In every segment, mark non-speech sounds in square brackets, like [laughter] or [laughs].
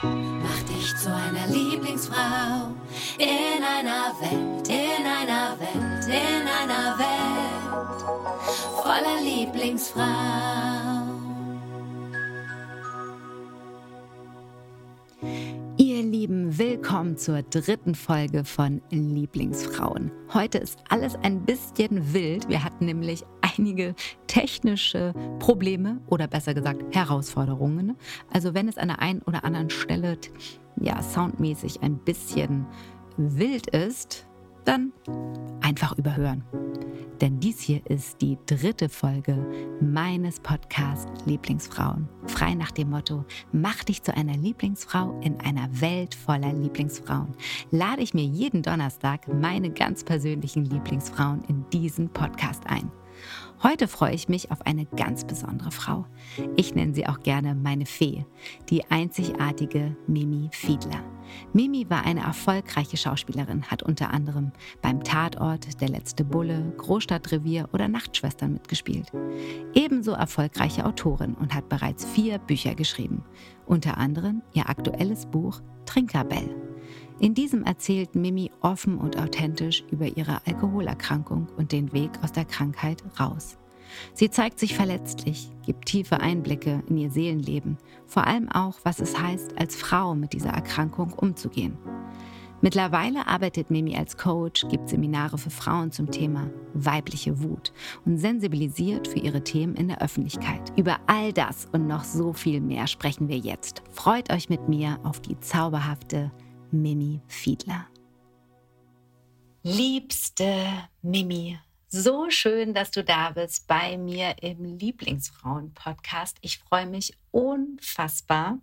Mach dich zu einer Lieblingsfrau in einer Welt, in einer Welt, in einer Welt voller Lieblingsfrau. Ihr Lieben, willkommen zur dritten Folge von Lieblingsfrauen. Heute ist alles ein bisschen wild. Wir hatten nämlich einige technische Probleme oder besser gesagt Herausforderungen. Also wenn es an der einen oder anderen Stelle ja soundmäßig ein bisschen wild ist, dann einfach überhören. Denn dies hier ist die dritte Folge meines Podcasts Lieblingsfrauen. Frei nach dem Motto, mach dich zu einer Lieblingsfrau in einer Welt voller Lieblingsfrauen. Lade ich mir jeden Donnerstag meine ganz persönlichen Lieblingsfrauen in diesen Podcast ein. Heute freue ich mich auf eine ganz besondere Frau. Ich nenne sie auch gerne meine Fee, die einzigartige Mimi Fiedler. Mimi war eine erfolgreiche Schauspielerin, hat unter anderem beim Tatort, Der letzte Bulle, Großstadtrevier oder Nachtschwestern mitgespielt. Ebenso erfolgreiche Autorin und hat bereits vier Bücher geschrieben, unter anderem ihr aktuelles Buch Trinkerbell. In diesem erzählt Mimi offen und authentisch über ihre Alkoholerkrankung und den Weg aus der Krankheit raus. Sie zeigt sich verletzlich, gibt tiefe Einblicke in ihr Seelenleben, vor allem auch, was es heißt, als Frau mit dieser Erkrankung umzugehen. Mittlerweile arbeitet Mimi als Coach, gibt Seminare für Frauen zum Thema weibliche Wut und sensibilisiert für ihre Themen in der Öffentlichkeit. Über all das und noch so viel mehr sprechen wir jetzt. Freut euch mit mir auf die zauberhafte Mimi Fiedler. Liebste Mimi, so schön, dass du da bist bei mir im Lieblingsfrauen-Podcast. Ich freue mich unfassbar,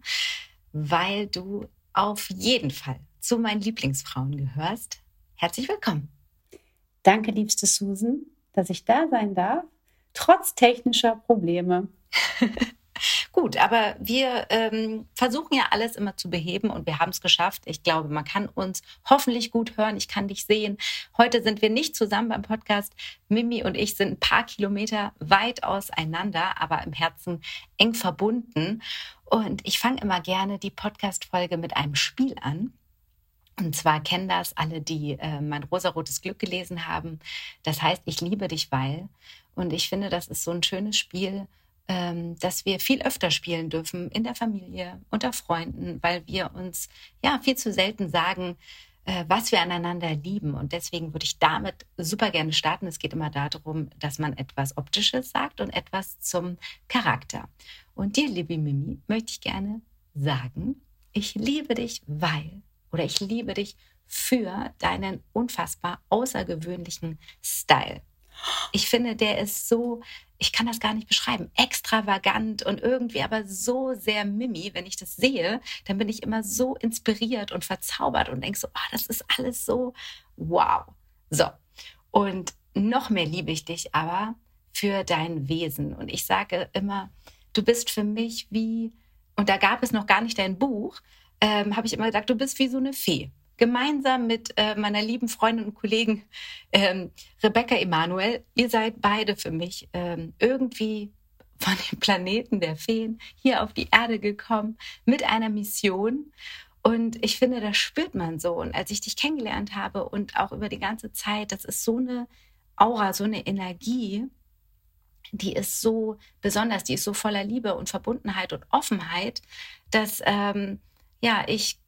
weil du auf jeden Fall zu meinen Lieblingsfrauen gehörst. Herzlich willkommen. Danke, liebste Susan, dass ich da sein darf, trotz technischer Probleme. [laughs] Gut, aber wir ähm, versuchen ja alles immer zu beheben und wir haben es geschafft. Ich glaube, man kann uns hoffentlich gut hören. Ich kann dich sehen. Heute sind wir nicht zusammen beim Podcast. Mimi und ich sind ein paar Kilometer weit auseinander, aber im Herzen eng verbunden. Und ich fange immer gerne die Podcast-Folge mit einem Spiel an. Und zwar kennen das alle, die äh, mein rosarotes Glück gelesen haben. Das heißt, ich liebe dich, weil. Und ich finde, das ist so ein schönes Spiel, dass wir viel öfter spielen dürfen in der Familie, unter Freunden, weil wir uns ja viel zu selten sagen, äh, was wir aneinander lieben. Und deswegen würde ich damit super gerne starten. Es geht immer darum, dass man etwas Optisches sagt und etwas zum Charakter. Und dir, liebe Mimi, möchte ich gerne sagen, ich liebe dich, weil oder ich liebe dich für deinen unfassbar außergewöhnlichen Style. Ich finde, der ist so, ich kann das gar nicht beschreiben, extravagant und irgendwie aber so sehr Mimi. Wenn ich das sehe, dann bin ich immer so inspiriert und verzaubert und denke so, oh, das ist alles so wow. So. Und noch mehr liebe ich dich aber für dein Wesen. Und ich sage immer, du bist für mich wie, und da gab es noch gar nicht dein Buch, ähm, habe ich immer gesagt, du bist wie so eine Fee gemeinsam mit äh, meiner lieben Freundin und Kollegen ähm, Rebecca Emanuel. Ihr seid beide für mich ähm, irgendwie von dem Planeten der Feen hier auf die Erde gekommen mit einer Mission. Und ich finde, das spürt man so. Und als ich dich kennengelernt habe und auch über die ganze Zeit, das ist so eine Aura, so eine Energie, die ist so besonders, die ist so voller Liebe und Verbundenheit und Offenheit, dass ähm, ja ich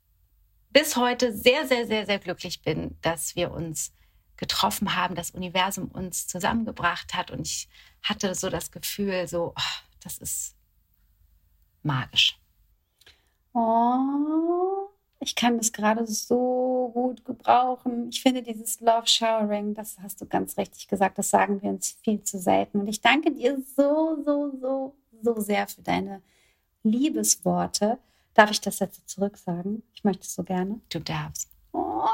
bis heute sehr, sehr, sehr, sehr glücklich bin, dass wir uns getroffen haben, das Universum uns zusammengebracht hat. Und ich hatte so das Gefühl, so, oh, das ist magisch. Oh, ich kann das gerade so gut gebrauchen. Ich finde dieses Love Showering, das hast du ganz richtig gesagt, das sagen wir uns viel zu selten. Und ich danke dir so, so, so, so sehr für deine Liebesworte. Darf ich das jetzt zurücksagen? Ich möchte es so gerne. Du darfst. Oh,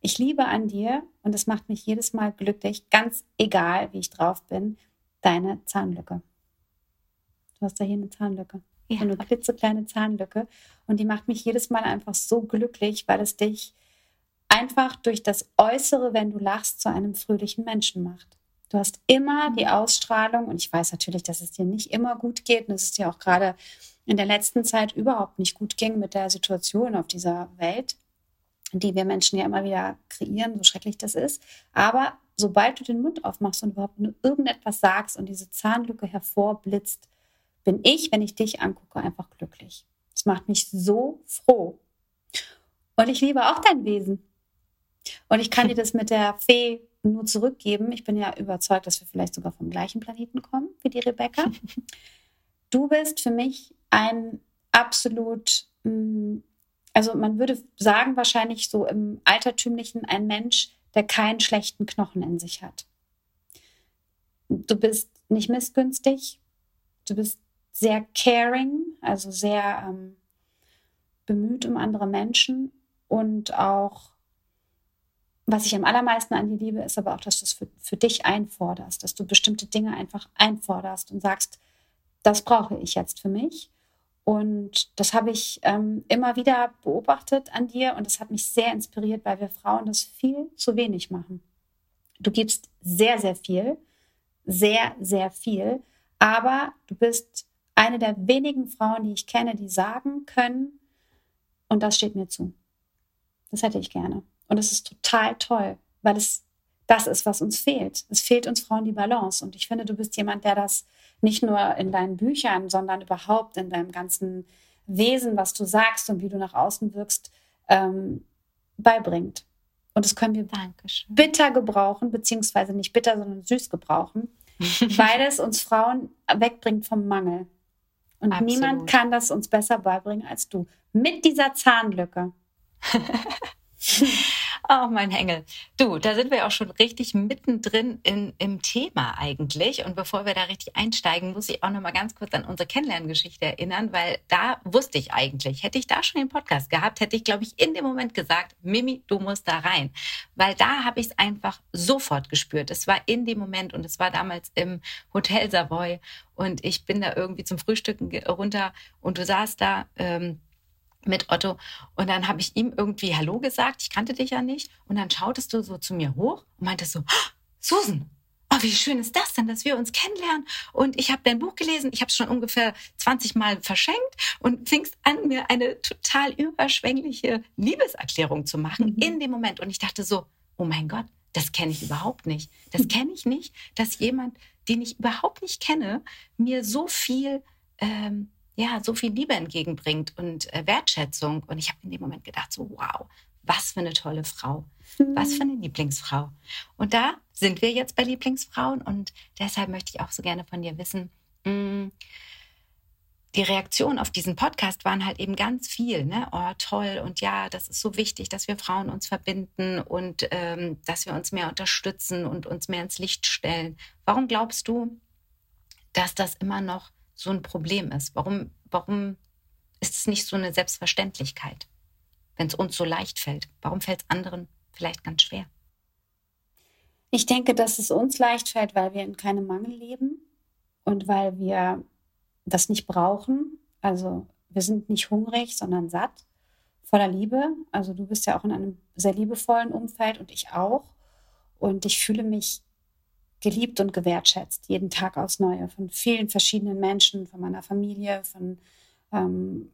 ich liebe an dir und es macht mich jedes Mal glücklich, ganz egal, wie ich drauf bin, deine Zahnlücke. Du hast da hier eine Zahnlücke. Ja. Eine klitzekleine Zahnlücke. Und die macht mich jedes Mal einfach so glücklich, weil es dich einfach durch das Äußere, wenn du lachst, zu einem fröhlichen Menschen macht. Du hast immer die Ausstrahlung und ich weiß natürlich, dass es dir nicht immer gut geht und es ist ja auch gerade in der letzten Zeit überhaupt nicht gut ging mit der Situation auf dieser Welt, die wir Menschen ja immer wieder kreieren, so schrecklich das ist. Aber sobald du den Mund aufmachst und überhaupt nur irgendetwas sagst und diese Zahnlücke hervorblitzt, bin ich, wenn ich dich angucke, einfach glücklich. Das macht mich so froh. Und ich liebe auch dein Wesen. Und ich kann dir [laughs] das mit der Fee nur zurückgeben. Ich bin ja überzeugt, dass wir vielleicht sogar vom gleichen Planeten kommen wie die Rebecca. [laughs] Du bist für mich ein absolut, mm, also man würde sagen, wahrscheinlich so im Altertümlichen ein Mensch, der keinen schlechten Knochen in sich hat. Du bist nicht missgünstig, du bist sehr caring, also sehr ähm, bemüht um andere Menschen und auch was ich am allermeisten an dir liebe, ist aber auch, dass du es für, für dich einforderst, dass du bestimmte Dinge einfach einforderst und sagst, das brauche ich jetzt für mich. Und das habe ich ähm, immer wieder beobachtet an dir und das hat mich sehr inspiriert, weil wir Frauen das viel zu wenig machen. Du gibst sehr, sehr viel, sehr, sehr viel, aber du bist eine der wenigen Frauen, die ich kenne, die sagen können, und das steht mir zu. Das hätte ich gerne. Und es ist total toll, weil es das ist, was uns fehlt. Es fehlt uns Frauen die Balance. Und ich finde, du bist jemand, der das nicht nur in deinen Büchern, sondern überhaupt in deinem ganzen Wesen, was du sagst und wie du nach außen wirkst, ähm, beibringt. Und das können wir Dankeschön. bitter gebrauchen, beziehungsweise nicht bitter, sondern süß gebrauchen, [laughs] weil es uns Frauen wegbringt vom Mangel. Und Absolut. niemand kann das uns besser beibringen als du. Mit dieser Zahnlücke. [laughs] Oh, mein Engel. Du, da sind wir auch schon richtig mittendrin in, im Thema eigentlich. Und bevor wir da richtig einsteigen, muss ich auch noch mal ganz kurz an unsere Kennenlerngeschichte erinnern, weil da wusste ich eigentlich, hätte ich da schon den Podcast gehabt, hätte ich, glaube ich, in dem Moment gesagt, Mimi, du musst da rein. Weil da habe ich es einfach sofort gespürt. Es war in dem Moment und es war damals im Hotel Savoy. Und ich bin da irgendwie zum Frühstücken runter und du saßt da. Ähm, mit Otto. Und dann habe ich ihm irgendwie Hallo gesagt. Ich kannte dich ja nicht. Und dann schautest du so zu mir hoch und meintest so, oh, Susan, oh, wie schön ist das denn, dass wir uns kennenlernen. Und ich habe dein Buch gelesen. Ich habe es schon ungefähr 20 Mal verschenkt und fingst an, mir eine total überschwängliche Liebeserklärung zu machen mhm. in dem Moment. Und ich dachte so, oh mein Gott, das kenne ich überhaupt nicht. Das mhm. kenne ich nicht, dass jemand, den ich überhaupt nicht kenne, mir so viel ähm, ja, so viel Liebe entgegenbringt und äh, Wertschätzung. Und ich habe in dem Moment gedacht, so, wow, was für eine tolle Frau. Was für eine Lieblingsfrau. Und da sind wir jetzt bei Lieblingsfrauen und deshalb möchte ich auch so gerne von dir wissen, mh, mm, die Reaktionen auf diesen Podcast waren halt eben ganz viel, ne? Oh, toll und ja, das ist so wichtig, dass wir Frauen uns verbinden und ähm, dass wir uns mehr unterstützen und uns mehr ins Licht stellen. Warum glaubst du, dass das immer noch so ein Problem ist? Warum, warum ist es nicht so eine Selbstverständlichkeit, wenn es uns so leicht fällt? Warum fällt es anderen vielleicht ganz schwer? Ich denke, dass es uns leicht fällt, weil wir in keinem Mangel leben und weil wir das nicht brauchen. Also wir sind nicht hungrig, sondern satt, voller Liebe. Also du bist ja auch in einem sehr liebevollen Umfeld und ich auch. Und ich fühle mich geliebt und gewertschätzt, jeden Tag aufs Neue, von vielen verschiedenen Menschen, von meiner Familie, von ähm,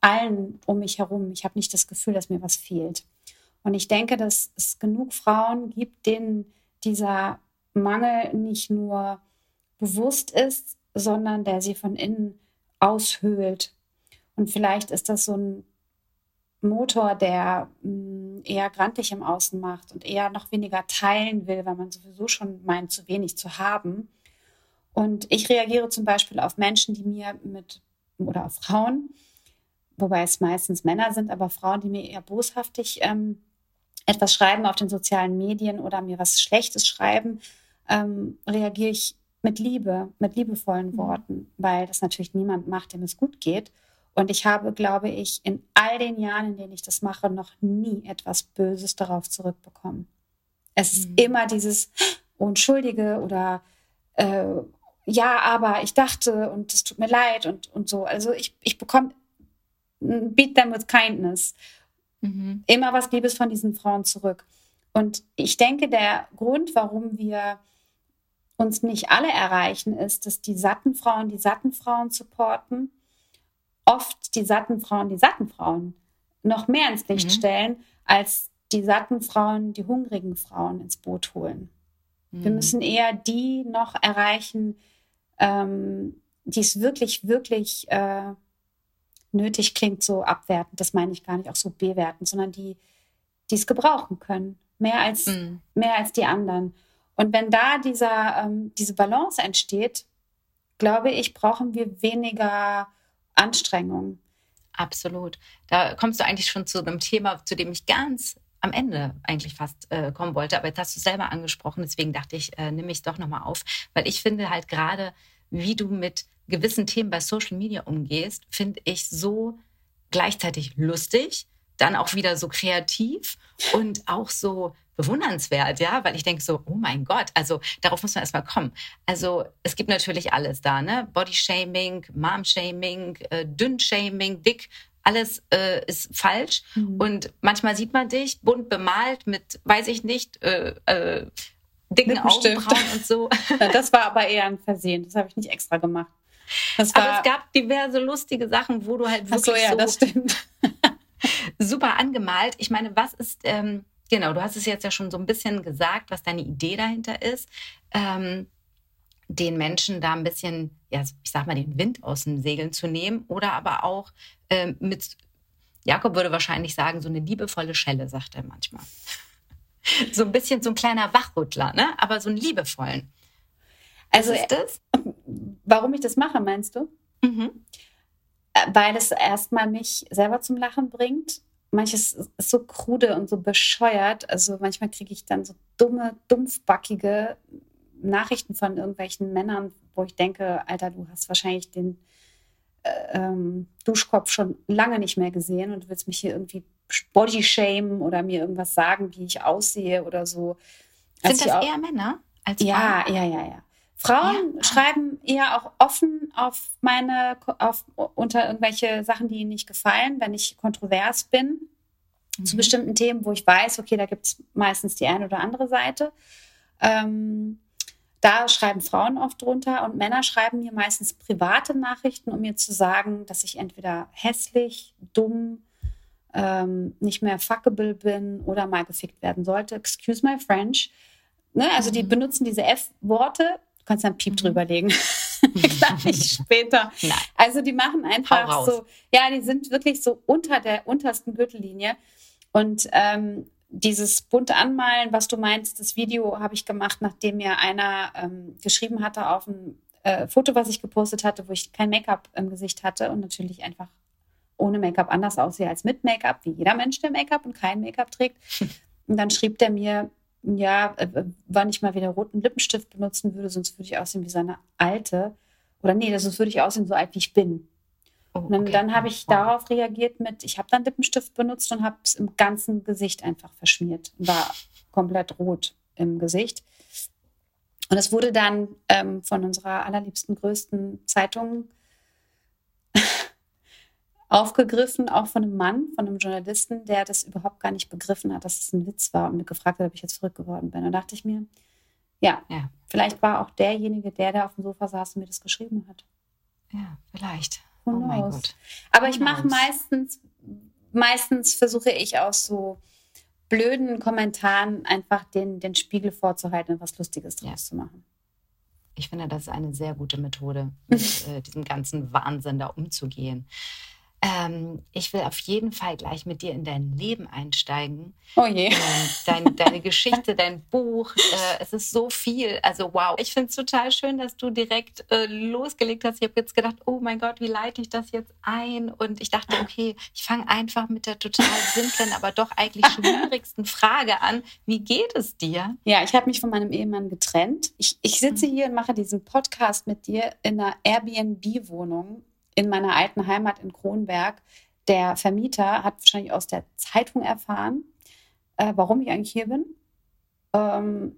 allen um mich herum. Ich habe nicht das Gefühl, dass mir was fehlt. Und ich denke, dass es genug Frauen gibt, denen dieser Mangel nicht nur bewusst ist, sondern der sie von innen aushöhlt. Und vielleicht ist das so ein Motor, der mh, mm, eher grantig im Außen macht und eher noch weniger teilen will, weil man sowieso schon meint, zu wenig zu haben. Und ich reagiere zum Beispiel auf Menschen, die mir mit, oder auf Frauen, wobei es meistens Männer sind, aber Frauen, die mir eher boshaftig ähm, etwas schreiben auf den sozialen Medien oder mir was Schlechtes schreiben, ähm, reagiere ich mit Liebe, mit liebevollen mhm. Worten, weil das natürlich niemand macht, dem es gut geht. Und ich habe, glaube ich, in all den Jahren, in denen ich das mache, noch nie etwas Böses darauf zurückbekommen. Es ist mhm. immer dieses Unschuldige oder äh, ja, aber ich dachte und es tut mir leid und, und so. Also ich, ich bekomme beat them with kindness. Mhm. Immer was Liebes von diesen Frauen zurück. Und ich denke, der Grund, warum wir uns nicht alle erreichen, ist, dass die satten Frauen die satten Frauen supporten, oft die satten Frauen die satten Frauen noch mehr ins Licht mhm. stellen, als die satten Frauen die hungrigen Frauen ins Boot holen. Mhm. Wir müssen eher die noch erreichen, ähm, die es wirklich, wirklich äh, nötig klingt, so abwertend, das meine ich gar nicht auch so bewertend, sondern die, die es gebrauchen können, mehr als, mhm. mehr als die anderen. Und wenn da dieser, ähm, diese Balance entsteht, glaube ich, brauchen wir weniger Anstrengung. Absolut. Da kommst du eigentlich schon zu einem Thema, zu dem ich ganz am Ende eigentlich fast äh, kommen wollte. Aber jetzt hast du es selber angesprochen, deswegen dachte ich, äh, nehme ich es doch nochmal auf. Weil ich finde halt gerade, wie du mit gewissen Themen bei Social Media umgehst, finde ich so gleichzeitig lustig, dann auch wieder so kreativ und auch so bewundernswert, ja, weil ich denke so, oh mein Gott, also darauf muss man erstmal kommen. Also es gibt natürlich alles da, ne? Bodyshaming, Mom-Shaming, äh, Dünn-Shaming, dick, alles äh, ist falsch. Mhm. Und manchmal sieht man dich bunt bemalt mit, weiß ich nicht, äh, äh, dicken Augenbrauen und so. [laughs] Das war aber eher ein Versehen, das habe ich nicht extra gemacht. aber es gab diverse lustige Sachen, wo du halt wirklich Ach so, ja, so das stimmt. [laughs] super angemalt. Ich meine, was ist, ähm, genau, du hast es jetzt ja schon so ein bisschen gesagt, was deine Idee dahinter ist. Ähm, den Menschen da ein bisschen, ja, ich sag mal, den Wind aus den Segeln zu nehmen oder aber auch ähm, mit, Jakob würde wahrscheinlich sagen, so eine liebevolle Schelle, sagt er manchmal. [laughs] so ein bisschen so ein kleiner Wachrüttler, ne? aber so einen liebevollen. Also, ist das? Warum ich das mache, meinst du? Mhm. Äh, weil es erstmal mich selber zum Lachen bringt. Manches ist so krude und so bescheuert. Also manchmal kriege ich dann so dumme, dumpfbackige Nachrichten von irgendwelchen Männern, wo ich denke, Alter, du hast wahrscheinlich den äh, ähm, Duschkopf schon lange nicht mehr gesehen und willst mich hier irgendwie bodyshamen oder mir irgendwas sagen, wie ich aussehe oder so. Sind das eher Männer als Ja, ja, ja, ja. Frauen ja. schreiben eher auch offen auf meine, auf, unter irgendwelche Sachen, die ihnen nicht gefallen, wenn ich kontrovers bin mhm. zu bestimmten Themen, wo ich weiß, okay, da gibt es meistens die eine oder andere Seite. Ähm, da schreiben Frauen oft drunter und Männer schreiben mir meistens private Nachrichten, um mir zu sagen, dass ich entweder hässlich, dumm, ähm, nicht mehr fuckable bin oder mal gefickt werden sollte. Excuse my French. Ne? Also mhm. die benutzen diese F-Worte kannst einen Piep mhm. drüber legen. Gleich [laughs] [laughs] später. Nein. Also die machen einfach so, ja, die sind wirklich so unter der untersten Gürtellinie. Und ähm, dieses bunte Anmalen, was du meinst, das Video habe ich gemacht, nachdem mir einer ähm, geschrieben hatte auf ein äh, Foto, was ich gepostet hatte, wo ich kein Make-up im Gesicht hatte und natürlich einfach ohne Make-up anders aussehe als mit Make-up, wie jeder Mensch, der Make-up und kein Make-up trägt. [laughs] Und dann schrieb der mir, ja, äh, äh, wann ich mal wieder roten Lippenstift benutzen würde, sonst würde ich aussehen wie seine alte. Oder nee, sonst würde ich aussehen so alt, wie ich bin. Oh, und dann, okay. habe ich wow. darauf reagiert mit, ich habe dann Lippenstift benutzt und habe es im ganzen Gesicht einfach verschmiert. War komplett rot im Gesicht. Und es wurde dann ähm, von unserer allerliebsten, größten Zeitung aufgegriffen, auch von einem Mann, von einem Journalisten, der das überhaupt gar nicht begriffen hat, dass es ein Witz war und mir gefragt hat, ob ich jetzt verrückt geworden bin. Und da dachte ich mir, ja, ja, vielleicht war auch derjenige, der da auf dem Sofa saß und mir das geschrieben hat. Ja, vielleicht. Who oh mein Gott. Aber Who ich mache meistens, meistens versuche ich aus so blöden Kommentaren einfach den, den Spiegel vorzuhalten und was Lustiges draus ja. zu machen. Ich finde, das ist eine sehr gute Methode, mit [laughs] äh, diesem ganzen Wahnsinn da umzugehen. Ähm, ich will auf jeden Fall gleich mit dir in dein Leben einsteigen. Oh je. Ähm, dein, deine Geschichte, dein Buch. Äh, es ist so viel. Also wow. Ich finde es total schön, dass du direkt äh, losgelegt hast. Ich habe jetzt gedacht, oh mein Gott, wie leite ich das jetzt ein? Und ich dachte, okay, ich fange einfach mit der total simplen, aber doch eigentlich [laughs] schwierigsten Frage an. Wie geht es dir? Ja, ich habe mich von meinem Ehemann getrennt. Ich, ich sitze mhm. hier und mache diesen Podcast mit dir in einer Airbnb-Wohnung in meiner alten Heimat in Kronberg. Der Vermieter hat wahrscheinlich aus der Zeitung erfahren, äh, warum ich eigentlich hier bin. Ähm,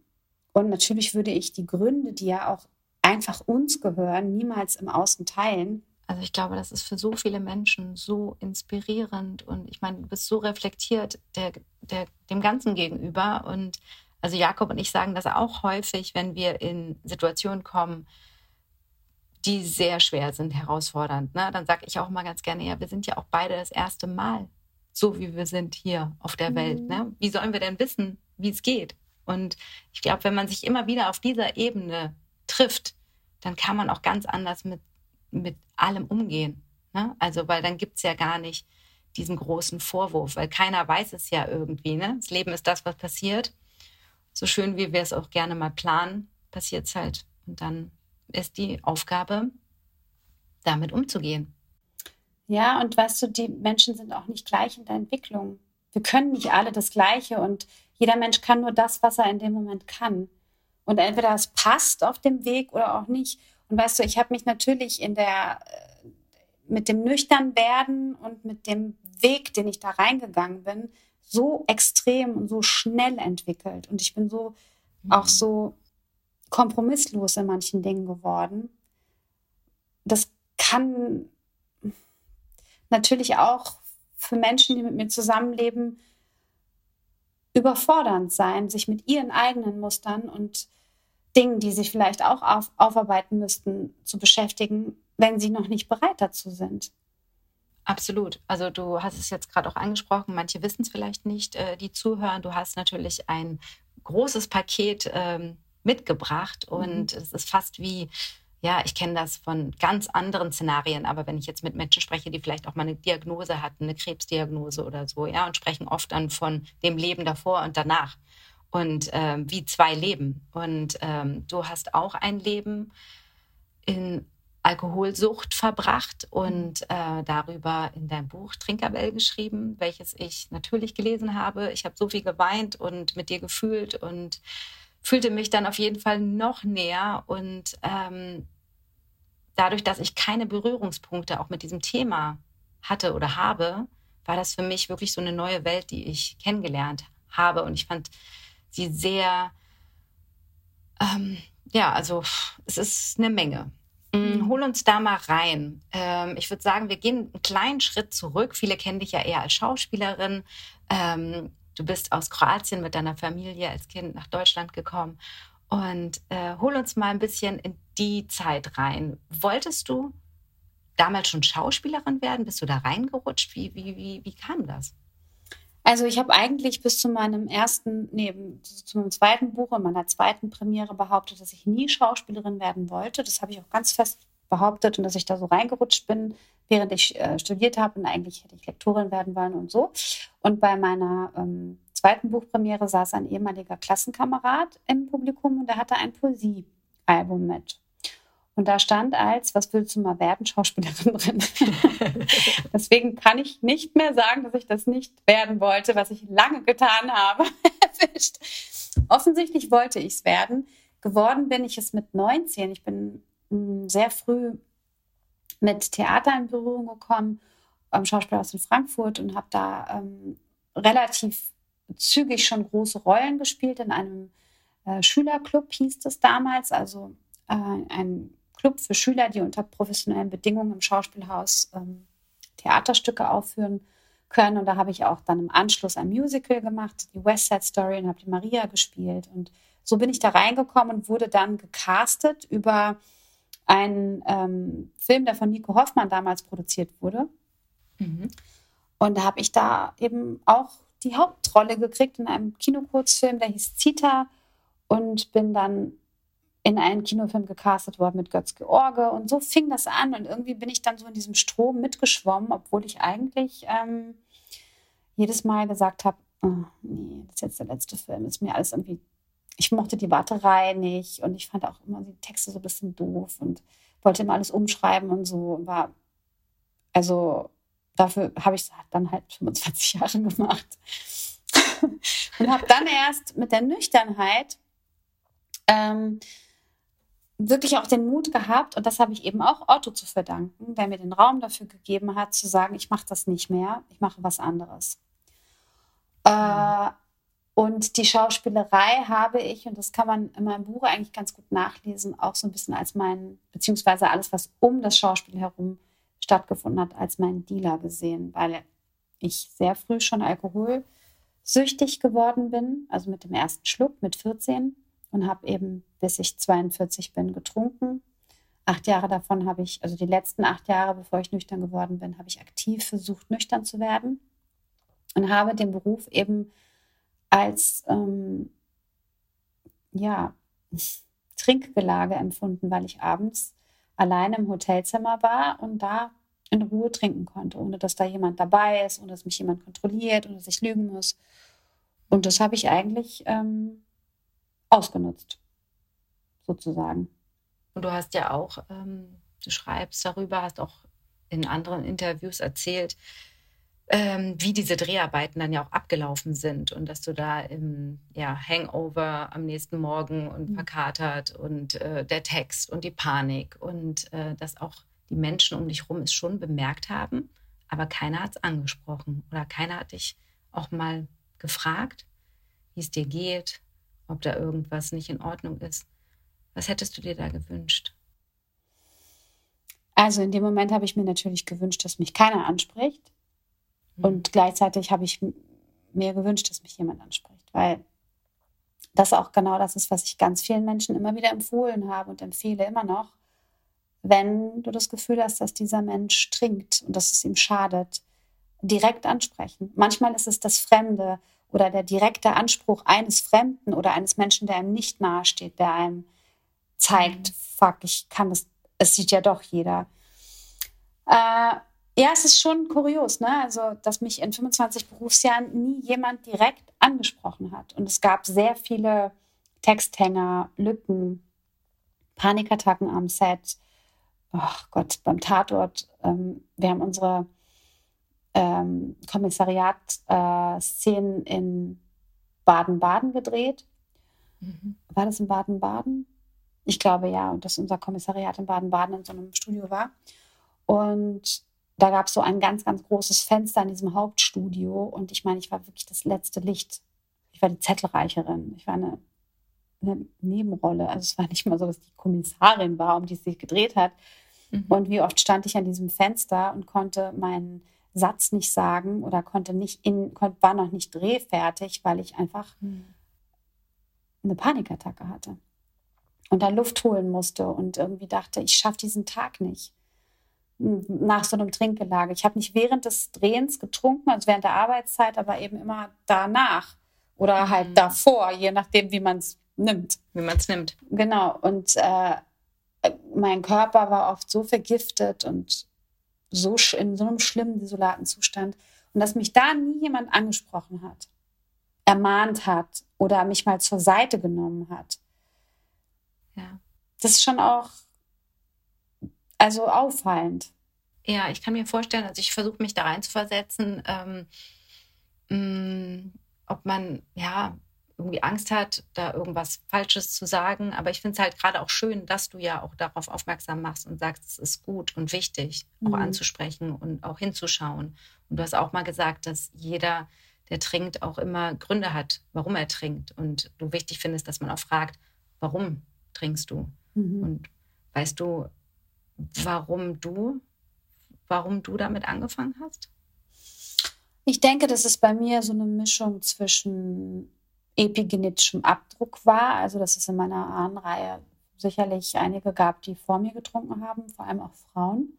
und natürlich würde ich die Gründe, die ja auch einfach uns gehören, niemals im Außen teilen. Also ich glaube, das ist für so viele Menschen so inspirierend und ich meine, du bist so reflektiert der, der, dem Ganzen gegenüber und Also Jakob und ich sagen das auch häufig, wenn wir in Situationen kommen, die sehr schwer sind, herausfordernd. Ne? Dann sage ich auch mal ganz gerne, ja, wir sind ja auch beide das erste Mal so, wie wir sind hier auf der mhm. Welt. Ne? Wie sollen wir denn wissen, wie es geht? Und ich glaube, wenn man sich immer wieder auf dieser Ebene trifft, dann kann man auch ganz anders mit, mit allem umgehen. Ne? Also, weil dann gibt es ja gar nicht diesen großen Vorwurf, weil keiner weiß es ja irgendwie. Ne? Das Leben ist das, was passiert. So schön, wie wir es auch gerne mal planen, passiert es halt. Und dann ist die Aufgabe, damit umzugehen. Ja, und weißt du, die Menschen sind auch nicht gleich in der Entwicklung. Wir können nicht alle das Gleiche und jeder Mensch kann nur das, was er in dem Moment kann. Und entweder es passt auf dem Weg oder auch nicht. Und weißt du, ich habe mich natürlich in der äh, mit dem nüchtern werden und mit dem Weg, den ich da reingegangen bin, so extrem und so schnell entwickelt. Und ich bin so mhm. auch so kompromisslos in manchen Dingen geworden. Das kann natürlich auch für Menschen, die mit mir zusammenleben, überfordernd sein, sich mit ihren eigenen Mustern und Dingen, die sie vielleicht auch auf, aufarbeiten müssten, zu beschäftigen, wenn sie noch nicht bereit dazu sind. Absolut. Also du hast es jetzt gerade auch angesprochen, manche wissen es vielleicht nicht, äh, die zuhören. Du hast natürlich ein großes Paket ähm, mitgebracht und mhm. es ist fast wie ja, ich kenne das von ganz anderen Szenarien, aber wenn ich jetzt mit Menschen spreche, die vielleicht auch mal eine Diagnose hatten, eine Krebsdiagnose oder so, ja, und sprechen oft dann von dem Leben davor und danach und ähm, wie zwei Leben. Und ähm, du hast auch ein Leben in Alkoholsucht verbracht und äh, darüber in deinem Buch Trinkerwell geschrieben, welches ich natürlich gelesen habe. Ich habe so viel geweint und mit dir gefühlt und fühlte mich dann auf jeden Fall noch näher und ähm, dadurch, dass ich keine Berührungspunkte auch mit diesem Thema hatte oder habe, war das für mich wirklich so eine neue Welt, die ich kennengelernt habe und ich fand sie sehr, ähm, ja, also es ist eine Menge. Mhm. Hol uns da mal rein. Ähm, ich würde sagen, wir gehen einen kleinen Schritt zurück. Viele kennen dich ja eher als Schauspielerin. Ähm, Du bist aus Kroatien mit deiner Familie als Kind nach Deutschland gekommen. Und äh, hol uns mal ein bisschen in die Zeit rein. Wolltest du damals schon Schauspielerin werden? Bist du da reingerutscht? Wie, wie, wie, wie kam das? Also ich habe eigentlich bis zu meinem ersten, nee, zu meinem zweiten Buch und meiner zweiten Premiere behauptet, dass ich nie Schauspielerin werden wollte. Das habe ich auch ganz fest behauptet und dass ich da so reingerutscht bin, während ich äh, studiert habe und eigentlich hätte ich Lektorin werden wollen und so. Und bei meiner ähm, zweiten Buchpremiere saß ein ehemaliger Klassenkamerad im Publikum und der hatte ein Poesiealbum mit. Und da stand als, was willst du mal werden, Schauspielerin drin. [laughs] Deswegen kann ich nicht mehr sagen, dass ich das nicht werden wollte, was ich lange getan habe. [laughs] Offensichtlich wollte ich es werden. Geworden bin ich es mit 19. Ich bin sehr früh mit Theater in Berührung gekommen, am Schauspielhaus in Frankfurt und habe da ähm, relativ zügig schon große Rollen gespielt in einem äh, Schülerclub, hieß es damals, also äh, ein Club für Schüler, die unter professionellen Bedingungen im Schauspielhaus ähm, Theaterstücke aufführen können. Und da habe ich auch dann im Anschluss ein Musical gemacht, die West Side Story, und habe die Maria gespielt. Und so bin ich da reingekommen und wurde dann gecastet über ein ähm, Film, der von Nico Hoffmann damals produziert wurde. Mhm. Und da habe ich da eben auch die Hauptrolle gekriegt in einem Kinokurzfilm, der hieß Zita und bin dann in einen Kinofilm gecastet worden mit Götz George und so fing das an und irgendwie bin ich dann so in diesem Strom mitgeschwommen, obwohl ich eigentlich ähm, jedes Mal gesagt habe, oh, nee, das ist jetzt der letzte Film, ist mir alles irgendwie ich mochte die Warterei nicht und ich fand auch immer die Texte so ein bisschen doof und wollte immer alles umschreiben und so. War, also dafür habe ich dann halt [laughs] 25 Jahre gemacht. und habe dann erst mit der Nüchternheit ähm, wirklich auch den Mut gehabt, und das habe ich eben auch Otto zu verdanken, der mir den Raum dafür gegeben hat, zu sagen, ich mache das nicht mehr, ich mache was anderes. Äh, und die Schauspielerei habe ich, und das kann man in meinem Buch eigentlich ganz gut nachlesen, auch so ein bisschen als mein, beziehungsweise alles, was um das Schauspiel herum stattgefunden hat, als mein Dealer gesehen, weil ich sehr früh schon Alkohol süchtig geworden bin, also mit dem ersten Schluck mit 14 und habe eben, bis ich 42 bin, getrunken. Acht Jahre davon habe ich, also die letzten acht Jahre, bevor ich nüchtern geworden bin, habe ich aktiv versucht, nüchtern zu werden und habe den Beruf eben als ähm, ja, Trinkgelage empfunden, weil ich abends alleine im Hotelzimmer war und da in Ruhe trinken konnte, ohne dass da jemand dabei ist, ohne dass mich jemand kontrolliert, ohne dass ich lügen muss. Und das habe ich eigentlich ähm, ausgenutzt, sozusagen. Und du hast ja auch, ähm, du schreibst darüber, hast auch in anderen Interviews erzählt, ähm, wie diese Dreharbeiten dann ja auch abgelaufen sind und dass du da im ja, Hangover am nächsten Morgen und mhm. verkatert und äh, der Text und die Panik und äh, dass auch die Menschen um dich herum es schon bemerkt haben, aber keiner hat es angesprochen oder keiner hat dich auch mal gefragt, wie es dir geht, ob da irgendwas nicht in Ordnung ist. Was hättest du dir da gewünscht? Also in dem Moment habe ich mir natürlich gewünscht, dass mich keiner anspricht. Mhm. Und gleichzeitig habe ich mir gewünscht, dass mich jemand anspricht, weil das auch genau das ist, was ich ganz vielen Menschen immer wieder empfohlen habe und empfehle immer noch wenn du das Gefühl hast, dass dieser Mensch trinkt und dass es ihm schadet, direkt ansprechen. Manchmal ist es das Fremde oder der direkte Anspruch eines Fremden oder eines Menschen, der einem nicht nahesteht, der einem zeigt, mhm. fuck, ich kann das, es sieht ja doch jeder. Äh, ja, es ist schon kurios, ne? Also, dass mich in 25 Berufsjahren nie jemand direkt angesprochen hat. Und es gab sehr viele Texthänger, Lücken, Panikattacken am Set, ach Gott, beim Tatort, ähm, wir haben unsere ähm, Kommissariat-Szenen äh, in Baden-Baden gedreht. Mhm. War das in Baden-Baden? Ich glaube ja, und dass unser Kommissariat in Baden-Baden in so einem Studio war. Und da gab es so ein ganz, ganz großes Fenster in diesem Hauptstudio. Und ich meine, ich war wirklich das letzte Licht. Ich war die Zettelreicherin. Ich war eine, eine Nebenrolle. Also es war nicht mal so, dass die Kommissarin war, um die es sich gedreht hat, Mhm. Und wie oft stand ich an diesem Fenster und konnte meinen Satz nicht sagen oder konnte nicht in, war noch nicht drehfertig, weil ich einfach mhm. eine Panikattacke hatte. Und da Luft holen musste und irgendwie dachte, ich schaffe diesen Tag nicht. Nach so einem Trinkgelage. Ich habe nicht während des Drehens getrunken, also während der Arbeitszeit, aber eben immer danach oder halt mhm. davor, je nachdem, wie man es nimmt. Wie man es nimmt. Genau. Und äh, mein Körper war oft so vergiftet und so in so einem schlimmen, desolaten Zustand. Und dass mich da nie jemand angesprochen hat, ermahnt hat oder mich mal zur Seite genommen hat. Ja. Das ist schon auch also auffallend. Ja, ich kann mir vorstellen, also ich versuche mich da rein zu versetzen, ähm, mh, mm, ob man ja irgendwie Angst hat, da irgendwas Falsches zu sagen. Aber ich finde es halt gerade auch schön, dass du ja auch darauf aufmerksam machst und sagst, es ist gut und wichtig, auch mhm. anzusprechen und auch hinzuschauen. Und du hast auch mal gesagt, dass jeder, der trinkt, auch immer Gründe hat, warum er trinkt. Und du wichtig findest, dass man auch fragt, warum trinkst du? Mhm. Und weißt du, warum du, warum du damit angefangen hast? Ich denke, das ist bei mir so eine Mischung zwischen epigenetischem Abdruck war. Also dass es in meiner Ahnenreihe sicherlich einige gab, die vor mir getrunken haben, vor allem auch Frauen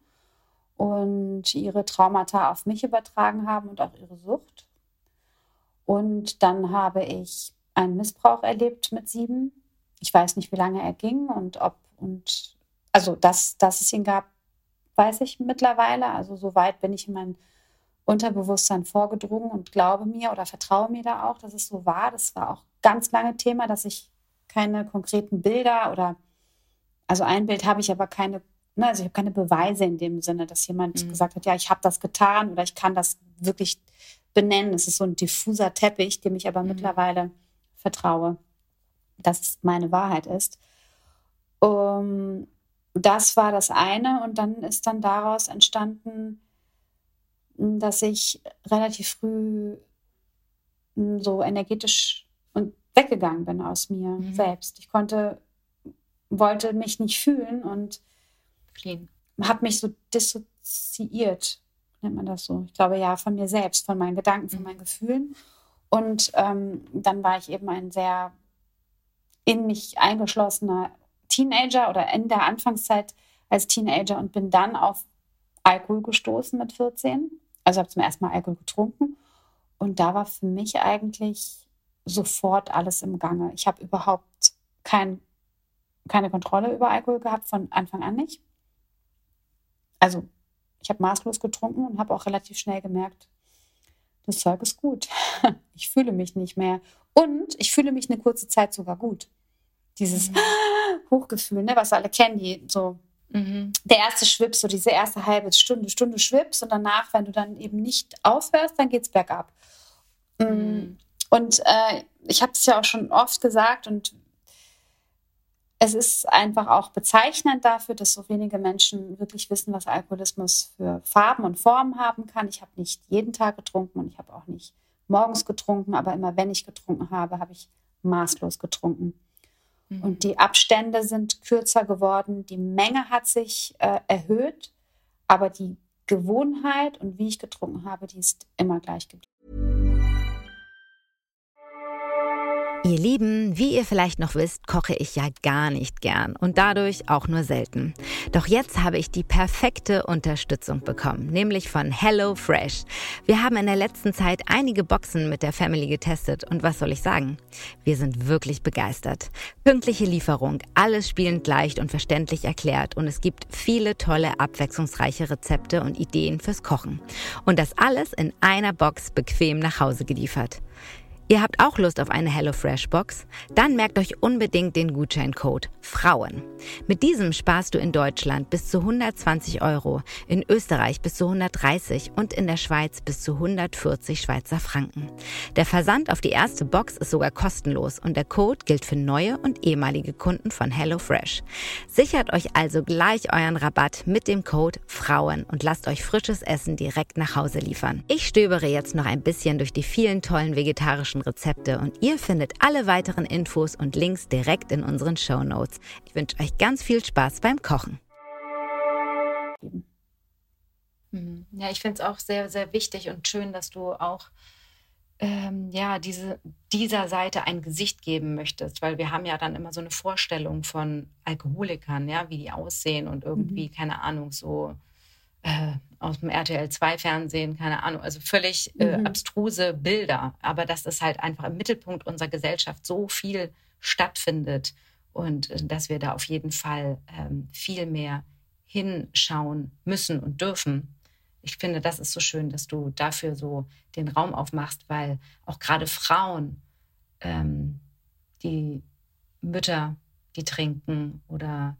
und ihre Traumata auf mich übertragen haben und auch ihre Sucht. Und dann habe ich einen Missbrauch erlebt mit sieben. Ich weiß nicht, wie lange er ging und ob und also dass, dass es ihn gab, weiß ich mittlerweile. Also so weit bin ich in meinem Unterbewusstsein vorgedrungen und glaube mir oder vertraue mir da auch, dass es so war. Das war auch ganz lange Thema, dass ich keine konkreten Bilder oder also ein Bild habe ich aber keine, ne, also ich habe keine Beweise in dem Sinne, dass jemand mhm. gesagt hat, ja, ich habe das getan oder ich kann das wirklich benennen. Es ist so ein diffuser Teppich, dem ich aber mhm. mittlerweile vertraue, dass es meine Wahrheit ist. Um, das war das eine und dann ist dann daraus entstanden, dass ich relativ früh hm, so energetisch und weggegangen bin aus mir mhm. selbst. Ich konnte, wollte mich nicht fühlen und habe mich so dissoziiert, nennt man das so. Ich glaube ja, von mir selbst, von meinen Gedanken, von mhm. meinen Gefühlen. Und ähm, dann war ich eben ein sehr in mich eingeschlossener Teenager oder in der Anfangszeit als Teenager und bin dann auf Alkohol gestoßen mit 14. Also habe zum ersten Mal Alkohol getrunken. Und da war für mich eigentlich sofort alles im Gange. Ich habe überhaupt kein, keine Kontrolle über Alkohol gehabt, von Anfang an nicht. Also ich habe maßlos getrunken und habe auch relativ schnell gemerkt, das Zeug ist gut. [laughs] Ich fühle mich nicht mehr. Und ich fühle mich eine kurze Zeit sogar gut. Dieses mhm. Hochgefühl, ne, was alle kennen, die so mhm. der erste Schwips, so diese erste halbe Stunde, Stunde Schwips und danach, wenn du dann eben nicht aufhörst, dann geht es bergab. Mm. Mhm. Und äh, ich habe es ja auch schon oft gesagt und es ist einfach auch bezeichnend dafür, dass so wenige Menschen wirklich wissen, was Alkoholismus für Farben und Formen haben kann. Ich habe nicht jeden Tag getrunken und ich habe auch nicht morgens getrunken, aber immer wenn ich getrunken habe, habe ich maßlos getrunken. Mhm. Und die Abstände sind kürzer geworden, die Menge hat sich äh, erhöht, aber die Gewohnheit und wie ich getrunken habe, die ist immer gleich geblieben. Ihr Lieben, wie ihr vielleicht noch wisst, koche ich ja gar nicht gern und dadurch auch nur selten. Doch jetzt habe ich die perfekte Unterstützung bekommen, nämlich von Hello Fresh. Wir haben in der letzten Zeit einige Boxen mit der Family getestet und was soll ich sagen? Wir sind wirklich begeistert. Pünktliche Lieferung, alles spielend leicht und verständlich erklärt und es gibt viele tolle, abwechslungsreiche Rezepte und Ideen fürs Kochen. Und das alles in einer Box bequem nach Hause geliefert. Ihr habt auch Lust auf eine HelloFresh Box? Dann merkt euch unbedingt den Gutscheincode Frauen. Mit diesem sparst du in Deutschland bis zu 120 Euro, in Österreich bis zu 130 und in der Schweiz bis zu 140 Schweizer Franken. Der Versand auf die erste Box ist sogar kostenlos und der Code gilt für neue und ehemalige Kunden von HelloFresh. Sichert euch also gleich euren Rabatt mit dem Code Frauen und lasst euch frisches Essen direkt nach Hause liefern. Ich stöbere jetzt noch ein bisschen durch die vielen tollen vegetarischen vegetarischen Rezepte und ihr findet alle weiteren Infos und Links direkt in unseren Show Notes. Ich wünsche euch ganz viel Spaß beim Kochen. Mhm. Ja, ich finde es auch sehr, sehr wichtig und schön, dass du auch ähm, ja, diese, dieser Seite ein Gesicht geben möchtest, weil wir haben ja dann immer so eine Vorstellung von Alkoholikern, ja, wie die aussehen und irgendwie, mhm. keine Ahnung, so äh, aus dem RTL 2 Fernsehen, keine Ahnung, also völlig äh, mhm. abstruse Bilder. Aber dass es halt einfach im Mittelpunkt unserer Gesellschaft so viel stattfindet und äh, dass wir da auf jeden Fall ähm, viel mehr hinschauen müssen und dürfen. Ich finde, das ist so schön, dass du dafür so den Raum aufmachst, weil auch gerade Frauen, ähm, die Mütter, die trinken oder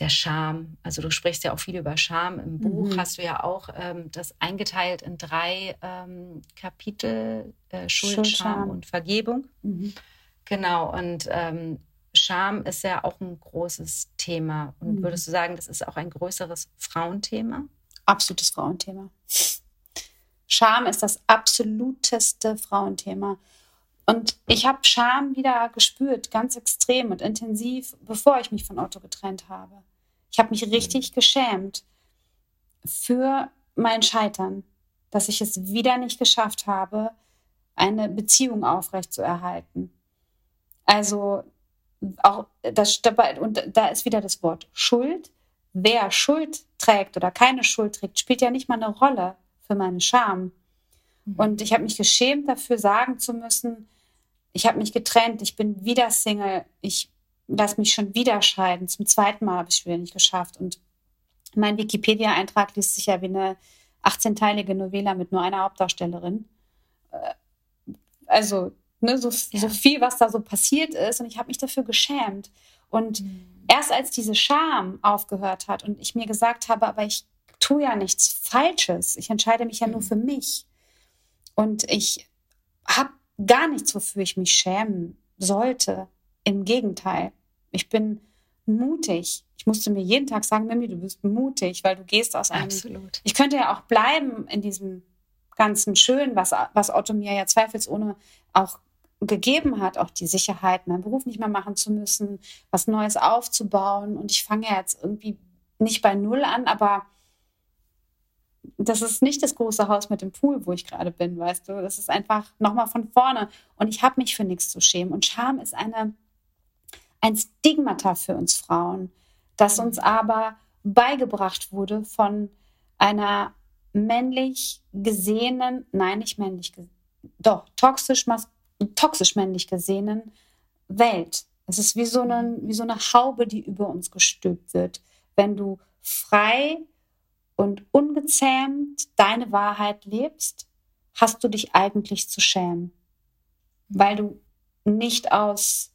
der Scham. Also du sprichst ja auch viel über Scham. Im Buch mhm. hast du ja auch ähm, das eingeteilt in drei ähm, Kapitel, äh, Schuld, Schuld, Scham und Vergebung. Mhm. Genau, und ähm, Scham ist ja auch ein großes Thema. Und mhm. würdest du sagen, das ist auch ein größeres Frauenthema? Absolutes Frauenthema. Scham ist das absoluteste Frauenthema. Und ich habe Scham wieder gespürt, ganz extrem und intensiv, bevor ich mich von Otto getrennt habe. Ich habe mich richtig geschämt für mein Scheitern, dass ich es wieder nicht geschafft habe, eine Beziehung aufrechtzuerhalten. Also auch das und da ist wieder das Wort Schuld. Wer Schuld trägt oder keine Schuld trägt, spielt ja nicht mal eine Rolle für meine Scham. Mhm. Und ich habe mich geschämt dafür sagen zu müssen, ich habe mich getrennt, ich bin wieder Single, ich lasse mich schon wieder scheiden. Zum zweiten Mal habe ich es wieder nicht geschafft. Und mein Wikipedia-Eintrag liest sich ja wie eine 18-teilige Novella mit nur einer Hauptdarstellerin. Äh, also ne, so, ja. so viel, was da so passiert ist. Und ich habe mich dafür geschämt. Und mhm. erst als diese Scham aufgehört hat und ich mir gesagt habe, aber ich tue ja nichts Falsches, ich entscheide mich ja mhm. nur für mich. Und ich habe gar nichts, wofür ich mich schämen sollte. Im Gegenteil, ich bin mutig. Ich musste mir jeden Tag sagen, Mimi, du bist mutig, weil du gehst aus einem. Absolut. Ich könnte ja auch bleiben in diesem ganzen Schön, was, was Otto mir ja zweifelsohne auch gegeben hat, auch die Sicherheit, meinen Beruf nicht mehr machen zu müssen, was Neues aufzubauen. Und ich fange ja jetzt irgendwie nicht bei Null an, aber das ist nicht das große Haus mit dem Pool, wo ich gerade bin, weißt du. Das ist einfach nochmal von vorne. Und ich habe mich für nichts zu schämen. Und Scham ist eine, ein Stigmata für uns Frauen, das uns aber beigebracht wurde von einer männlich gesehenen, nein, nicht männlich, doch, toxisch, toxisch männlich gesehenen Welt. Es ist wie so, eine, wie so eine Haube, die über uns gestülpt wird. Wenn du frei und ungezähmt deine Wahrheit lebst, hast du dich eigentlich zu schämen. Weil du nicht aus,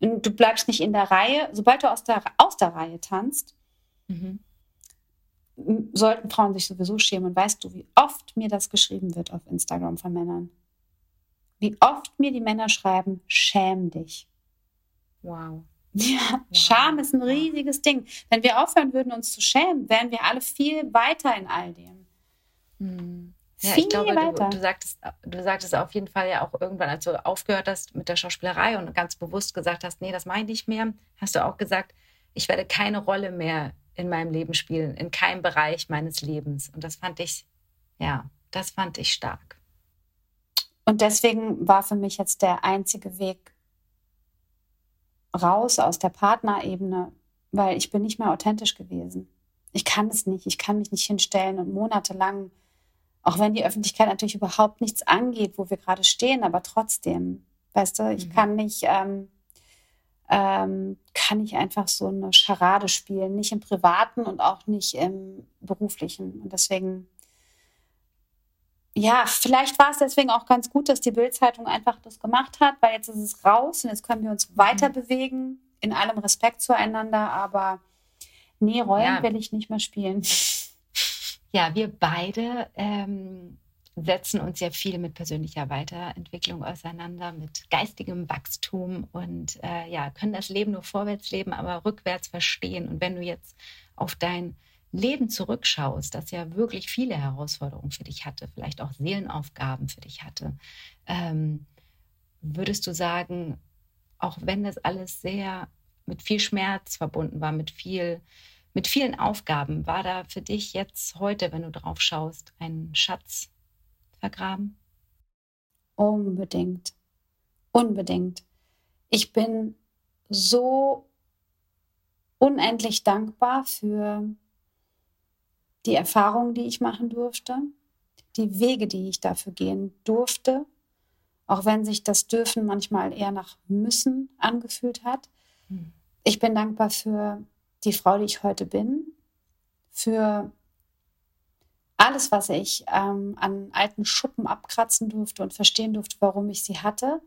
du bleibst nicht in der Reihe. Sobald du aus der, aus der Reihe tanzt, mhm. sollten Frauen sich sowieso schämen. Und weißt du, wie oft mir das geschrieben wird auf Instagram von Männern? Wie oft mir die Männer schreiben, schäm dich. Wow. Ja. Scham ist ein riesiges Ding. Wenn wir aufhören würden, uns zu schämen, wären wir alle viel weiter in all dem. Hm. Ja, viel ich glaube, weiter. Du, du, sagtest, du sagtest auf jeden Fall ja auch irgendwann, als du aufgehört hast mit der Schauspielerei und ganz bewusst gesagt hast, nee, das mache ich nicht mehr, hast du auch gesagt, ich werde keine Rolle mehr in meinem Leben spielen, in keinem Bereich meines Lebens. Und das fand ich, ja, das fand ich stark. Und deswegen war für mich jetzt der einzige Weg raus aus der Partnerebene, weil ich bin nicht mehr authentisch gewesen. Ich kann es nicht. Ich kann mich nicht hinstellen und monatelang, auch wenn die Öffentlichkeit natürlich überhaupt nichts angeht, wo wir gerade stehen, aber trotzdem, weißt du, ich mhm. kann nicht, ähm, ähm, kann ich einfach so eine Scharade spielen, nicht im Privaten und auch nicht im Beruflichen. Und deswegen ja, vielleicht war es deswegen auch ganz gut, dass die Bildzeitung einfach das gemacht hat, weil jetzt ist es raus und jetzt können wir uns weiter mhm. bewegen, in allem Respekt zueinander, aber nee, Rollen ja. will ich nicht mehr spielen. Ja, wir beide ähm, setzen uns ja viel mit persönlicher Weiterentwicklung auseinander, mit geistigem Wachstum und äh, ja, können das Leben nur vorwärts leben, aber rückwärts verstehen. Und wenn du jetzt auf dein Leben zurückschaust, das ja wirklich viele Herausforderungen für dich hatte, vielleicht auch Seelenaufgaben für dich hatte, ähm, würdest du sagen, auch wenn das alles sehr mit viel Schmerz verbunden war, mit viel, mit vielen Aufgaben, war da für dich jetzt heute, wenn du drauf schaust, ein Schatz vergraben? Unbedingt. Unbedingt. Ich bin so unendlich dankbar für die Erfahrungen, die ich machen durfte, die Wege, die ich dafür gehen durfte, auch wenn sich das Dürfen manchmal eher nach Müssen angefühlt hat. Hm. Ich bin dankbar für die Frau, die ich heute bin, für alles, was ich ähm, an alten Schuppen abkratzen durfte und verstehen durfte, warum ich sie hatte.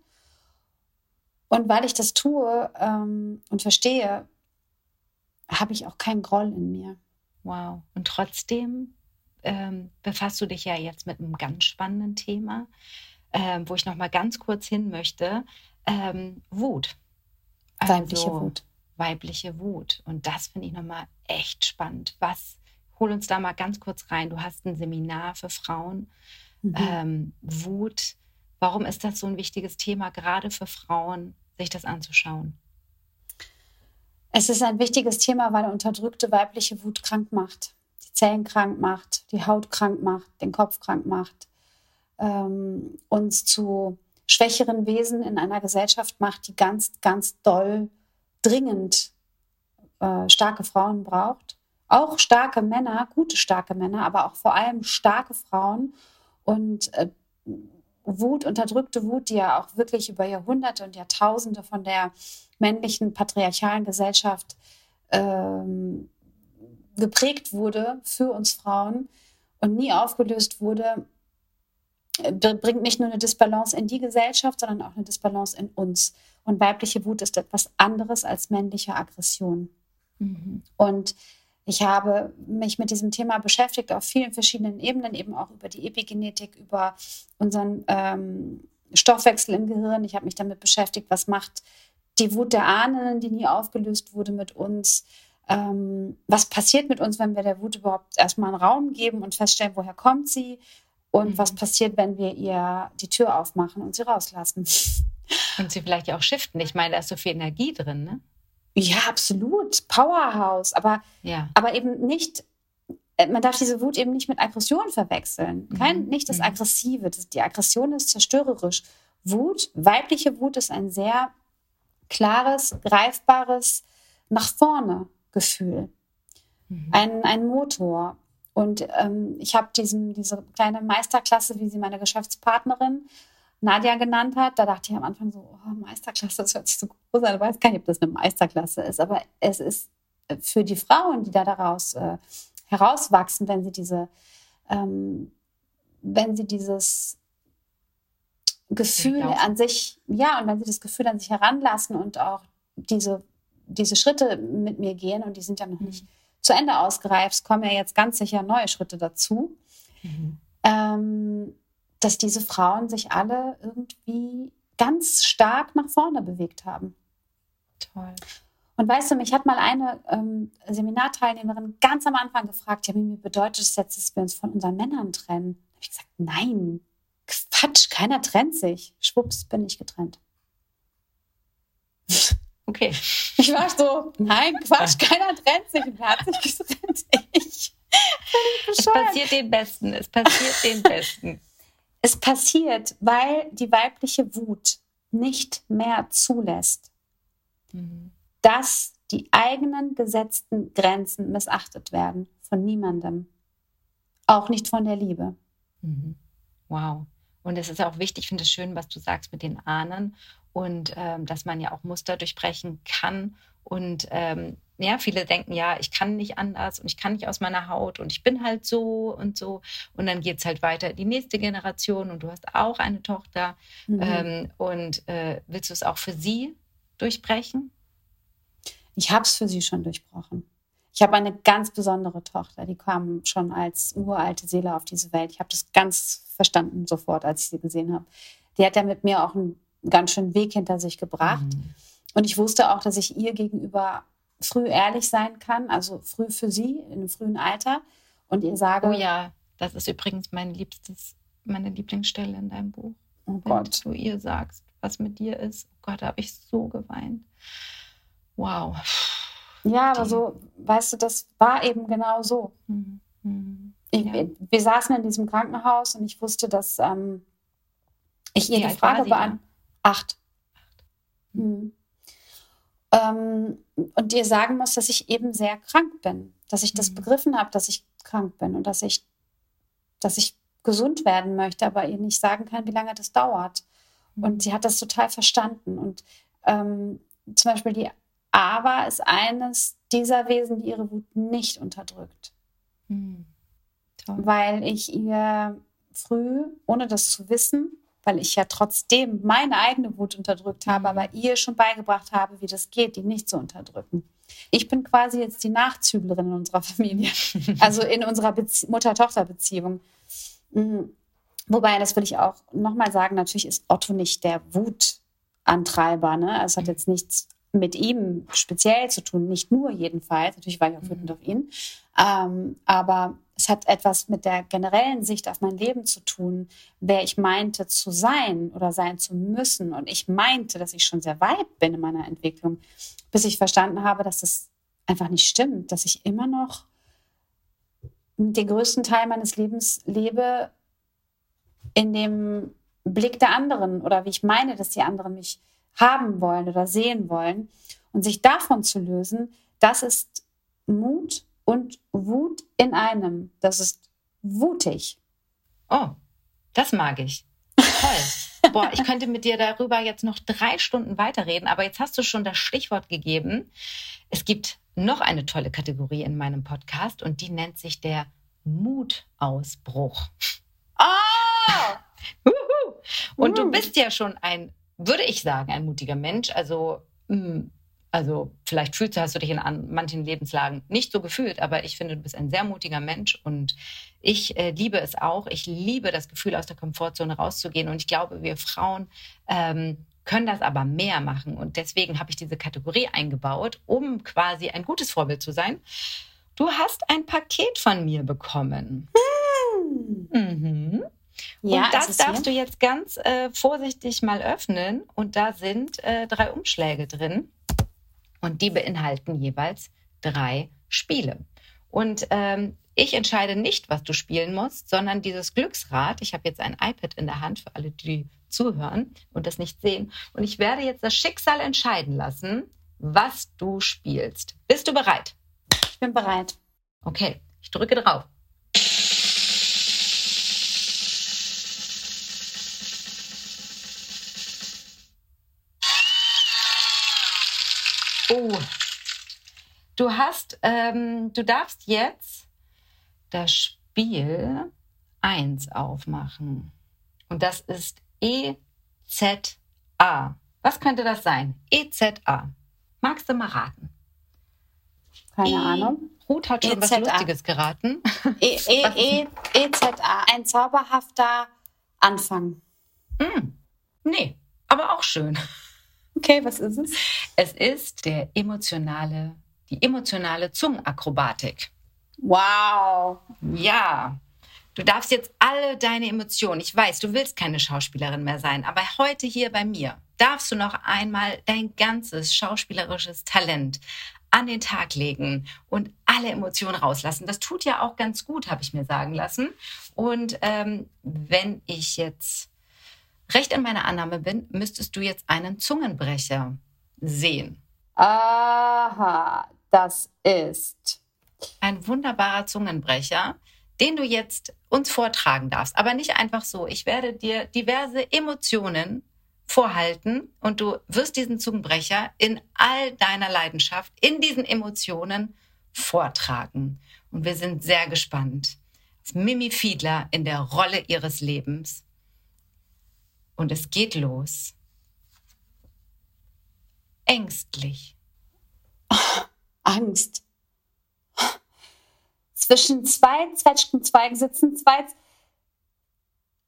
Und weil ich das tue ähm, und verstehe, habe ich auch keinen Groll in mir. Wow. Und trotzdem ähm, befasst du dich ja jetzt mit einem ganz spannenden Thema, ähm, wo ich noch mal ganz kurz hin möchte. Ähm, Wut. Also, weibliche Wut. Weibliche Wut. Und das finde ich noch mal echt spannend. Was, hol uns da mal ganz kurz rein. Du hast ein Seminar für Frauen. Mhm. Ähm, Wut. Warum ist das so ein wichtiges Thema, gerade für Frauen, sich das anzuschauen? Es ist ein wichtiges Thema, weil unterdrückte weibliche Wut krank macht, die Zellen krank macht, die Haut krank macht, den Kopf krank macht, ähm, uns zu schwächeren Wesen in einer Gesellschaft macht, die ganz, ganz doll, dringend äh, starke Frauen braucht. Auch starke Männer, gute starke Männer, aber auch vor allem starke Frauen. Und äh, Wut, unterdrückte Wut, die ja auch wirklich über Jahrhunderte und Jahrtausende von der männlichen patriarchalen Gesellschaft ähm, geprägt wurde für uns Frauen und nie aufgelöst wurde, äh, bringt nicht nur eine Disbalance in die Gesellschaft, sondern auch eine Disbalance in uns. Und weibliche Wut ist etwas anderes als männliche Aggression. Mhm. Und ich habe mich mit diesem Thema beschäftigt auf vielen verschiedenen Ebenen, eben auch über die Epigenetik, über unseren ähm, Stoffwechsel im Gehirn. Ich habe mich damit beschäftigt, was macht die Wut der Ahnen, die nie aufgelöst wurde mit uns. Ähm, was passiert mit uns, wenn wir der Wut überhaupt erstmal einen Raum geben und feststellen, woher kommt sie? Und mhm. was passiert, wenn wir ihr die Tür aufmachen und sie rauslassen? Und sie vielleicht auch shiften. Ich meine, da ist so viel Energie drin, ne? Ja, absolut. Powerhouse. Aber, ja. aber eben nicht äh, man darf diese Wut eben nicht mit Aggression verwechseln. Kein, mhm. Nicht das mhm. Aggressive. Das, die Aggression ist zerstörerisch. Wut, weibliche Wut ist ein sehr klares, greifbares, nach vorne Gefühl. Mhm. Ein, ein Motor. Und ähm, ich habe diese kleine Meisterklasse, wie sie meine Geschäftspartnerin Nadja genannt hat, da dachte ich am Anfang so, oh, Meisterklasse, das hört sich so groß an. Ich weiß gar nicht, ob das eine Meisterklasse ist, aber es ist für die Frauen, die da daraus äh, herauswachsen, wenn sie diese, ähm, wenn sie dieses Gefühl an sich, ja, und wenn sie das Gefühl an sich heranlassen und auch diese, diese Schritte mit mir gehen, und die sind ja noch nicht mhm. zu Ende ausgereift, kommen ja jetzt ganz sicher neue Schritte dazu, mhm. ähm, dass diese Frauen sich alle irgendwie ganz stark nach vorne bewegt haben. Toll. Und weißt du, mich hat mal eine ähm, Seminarteilnehmerin ganz am Anfang gefragt, ja, wie bedeutet es jetzt, dass wir uns von unseren Männern trennen? Da habe ich gesagt, nein, Quatsch, keiner trennt sich. Schwupps, bin ich getrennt. Okay. [laughs] Ich war so, nein, Quatsch, keiner trennt sich. Wer hat sich getrennt? [laughs] Ich. Es passiert den Besten. Es passiert den Besten. Es passiert, weil die weibliche Wut nicht mehr zulässt, mhm. dass die eigenen gesetzten Grenzen missachtet werden von niemandem. Auch nicht von der Liebe. Mhm. Wow. Und es ist auch wichtig, ich finde es schön, was du sagst mit den Ahnen und ähm, dass man ja auch Muster durchbrechen kann. Und ähm, ja, viele denken, ja, ich kann nicht anders und ich kann nicht aus meiner Haut und ich bin halt so und so. Und dann geht es halt weiter in die nächste Generation und du hast auch eine Tochter. Mhm. Ähm, und äh, willst du es auch für sie durchbrechen? Ich habe es für sie schon durchbrochen. Ich habe eine ganz besondere Tochter, die kam schon als uralte Seele auf diese Welt. Ich habe das ganz verstanden sofort, als ich sie gesehen habe. Die hat ja mit mir auch einen ganz schönen Weg hinter sich gebracht. Mhm. Und ich wusste auch, dass ich ihr gegenüber früh ehrlich sein kann, also früh für sie, in einem frühen Alter. Und ihr sage. Oh ja, das ist übrigens mein liebstes, meine Lieblingsstelle in deinem Buch. Oh Wenn Gott. du ihr sagst, was mit dir ist. Oh Gott, da habe ich so geweint. Wow. Ja, aber so, weißt du, das war eben genau so. Mhm. Mhm. Ich, ja. Wir saßen in diesem Krankenhaus und ich wusste, dass ähm, ich ihr die Frage beantworte. Acht. Acht. Mhm. Ähm, und dir sagen muss, dass ich eben sehr krank bin, dass ich das mhm. begriffen habe, dass ich krank bin und dass ich, dass ich gesund werden möchte, aber ihr nicht sagen kann, wie lange das dauert. Und mhm. sie hat das total verstanden. Und ähm, zum Beispiel die Ava ist eines dieser Wesen, die ihre Wut nicht unterdrückt. Mhm. Weil ich ihr früh, ohne das zu wissen, weil ich ja trotzdem meine eigene Wut unterdrückt habe, aber ihr schon beigebracht habe, wie das geht, die nicht zu unterdrücken. Ich bin quasi jetzt die Nachzüglerin in unserer Familie, [laughs] also in unserer Mutter-Tochter-Beziehung. Mhm. Wobei, das will ich auch nochmal sagen, natürlich ist Otto nicht der Wutantreiber. Ne? Es hat mhm. jetzt nichts mit ihm speziell zu tun, nicht nur jedenfalls. Natürlich war ich auch mhm. wütend auf ihn. Ähm, aber hat etwas mit der generellen Sicht auf mein Leben zu tun, wer ich meinte zu sein oder sein zu müssen. Und ich meinte, dass ich schon sehr weit bin in meiner Entwicklung, bis ich verstanden habe, dass das einfach nicht stimmt, dass ich immer noch den größten Teil meines Lebens lebe in dem Blick der anderen oder wie ich meine, dass die anderen mich haben wollen oder sehen wollen. Und sich davon zu lösen, das ist Mut und Wut in einem. Das ist wutig. Oh, das mag ich. Toll. [laughs] Boah, ich könnte mit dir darüber jetzt noch drei Stunden weiterreden, aber jetzt hast du schon das Stichwort gegeben. Es gibt noch eine tolle Kategorie in meinem Podcast und die nennt sich der Mutausbruch. [laughs] Ah! und du bist ja schon ein würde ich sagen, ein mutiger Mensch. Also, mm, also vielleicht fühlst du, hast du dich in manchen Lebenslagen nicht so gefühlt, aber ich finde, du bist ein sehr mutiger Mensch und ich äh, liebe es auch. Ich liebe das Gefühl, aus der Komfortzone rauszugehen und ich glaube, wir Frauen ähm, können das aber mehr machen und deswegen habe ich diese Kategorie eingebaut, um quasi ein gutes Vorbild zu sein. Du hast ein Paket von mir bekommen. Hm. Mhm. Ja, und das darfst du jetzt ganz äh, vorsichtig mal öffnen. Und da sind äh, drei Umschläge drin. Und die beinhalten jeweils drei Spiele. Und ähm, Ich entscheide nicht, was du spielen musst, sondern dieses Glücksrad. Ich habe jetzt ein iPad in der Hand für alle, die zuhören und das nicht sehen. Und ich werde jetzt das Schicksal entscheiden lassen, was du spielst. Bist du bereit? Ich bin bereit. Okay, ich drücke drauf. Oh, du hast, ähm, du darfst jetzt das Spiel 1 aufmachen. Und das ist EZA. Was könnte das sein? EZA. Magst du mal raten? Keine e Ahnung. Ruth hat schon EZA. was Lustiges geraten. E e [laughs] e EZA, ein zauberhafter Anfang. Mm. Nee, aber auch schön. Okay, was ist es? Es ist der emotionale, die emotionale Zungenakrobatik. Wow. Ja. Du darfst jetzt alle deine Emotionen, ich weiß, du willst keine Schauspielerin mehr sein, aber heute hier bei mir darfst du noch einmal dein ganzes schauspielerisches Talent an den Tag legen und alle Emotionen rauslassen. Das tut ja auch ganz gut, habe ich mir sagen lassen. Und ähm, wenn ich jetzt recht in meiner Annahme bin, müsstest du jetzt einen Zungenbrecher sehen. Aha, das ist ein wunderbarer Zungenbrecher, den du jetzt uns vortragen darfst. Aber nicht einfach so. Ich werde dir diverse Emotionen vorhalten und du wirst diesen Zungenbrecher in all deiner Leidenschaft, in diesen Emotionen vortragen. Und wir sind sehr gespannt auf Mimi Fiedler in der Rolle ihres Lebens. Und es geht los. Ängstlich. Oh, [laughs] Angst. Zwischen zwei Zwetschgenzweigen sitzen zwei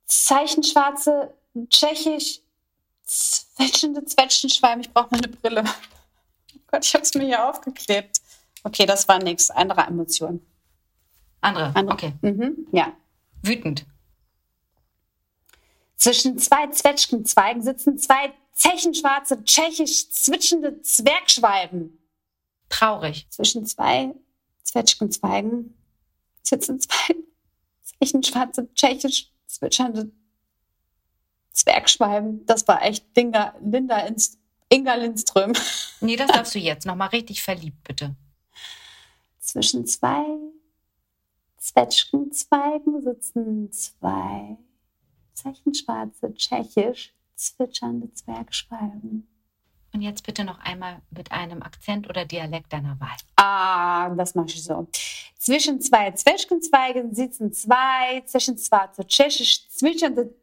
zeichenschwarze, tschechisch zwetschende Zwetschgenschweine. Ich brauche mal eine Brille. Oh Gott, ich habe es mir hier aufgeklebt. Okay, das war nichts. Andere Emotionen. Andere? Andere. Okay. Mhm. Ja. Wütend. Zwischen zwei Zwetschgenzweigen sitzen zwei zechenschwarze, tschechisch zwitschende Zwergschwalben. Traurig. Zwischen zwei Zwetschgenzweigen sitzen zwei zechenschwarze, tschechisch zwitschernde Zwergschwalben. Das war echt Dinga, Linda ins, Inga Lindström. [laughs] Nee, das darfst du jetzt. Nochmal richtig verliebt, bitte. Zwischen zwei Zwetschgenzweigen sitzen zwei Zeichenschwarze, tschechisch zwitschernde Zwergschwalben. Und jetzt bitte noch einmal mit einem Akzent oder Dialekt deiner Wahl. Ah, das mache ich so. Zwischen zwei Zwetschgenzweigen sitzen zwei zwischen schwarze tschechisch zwitschernde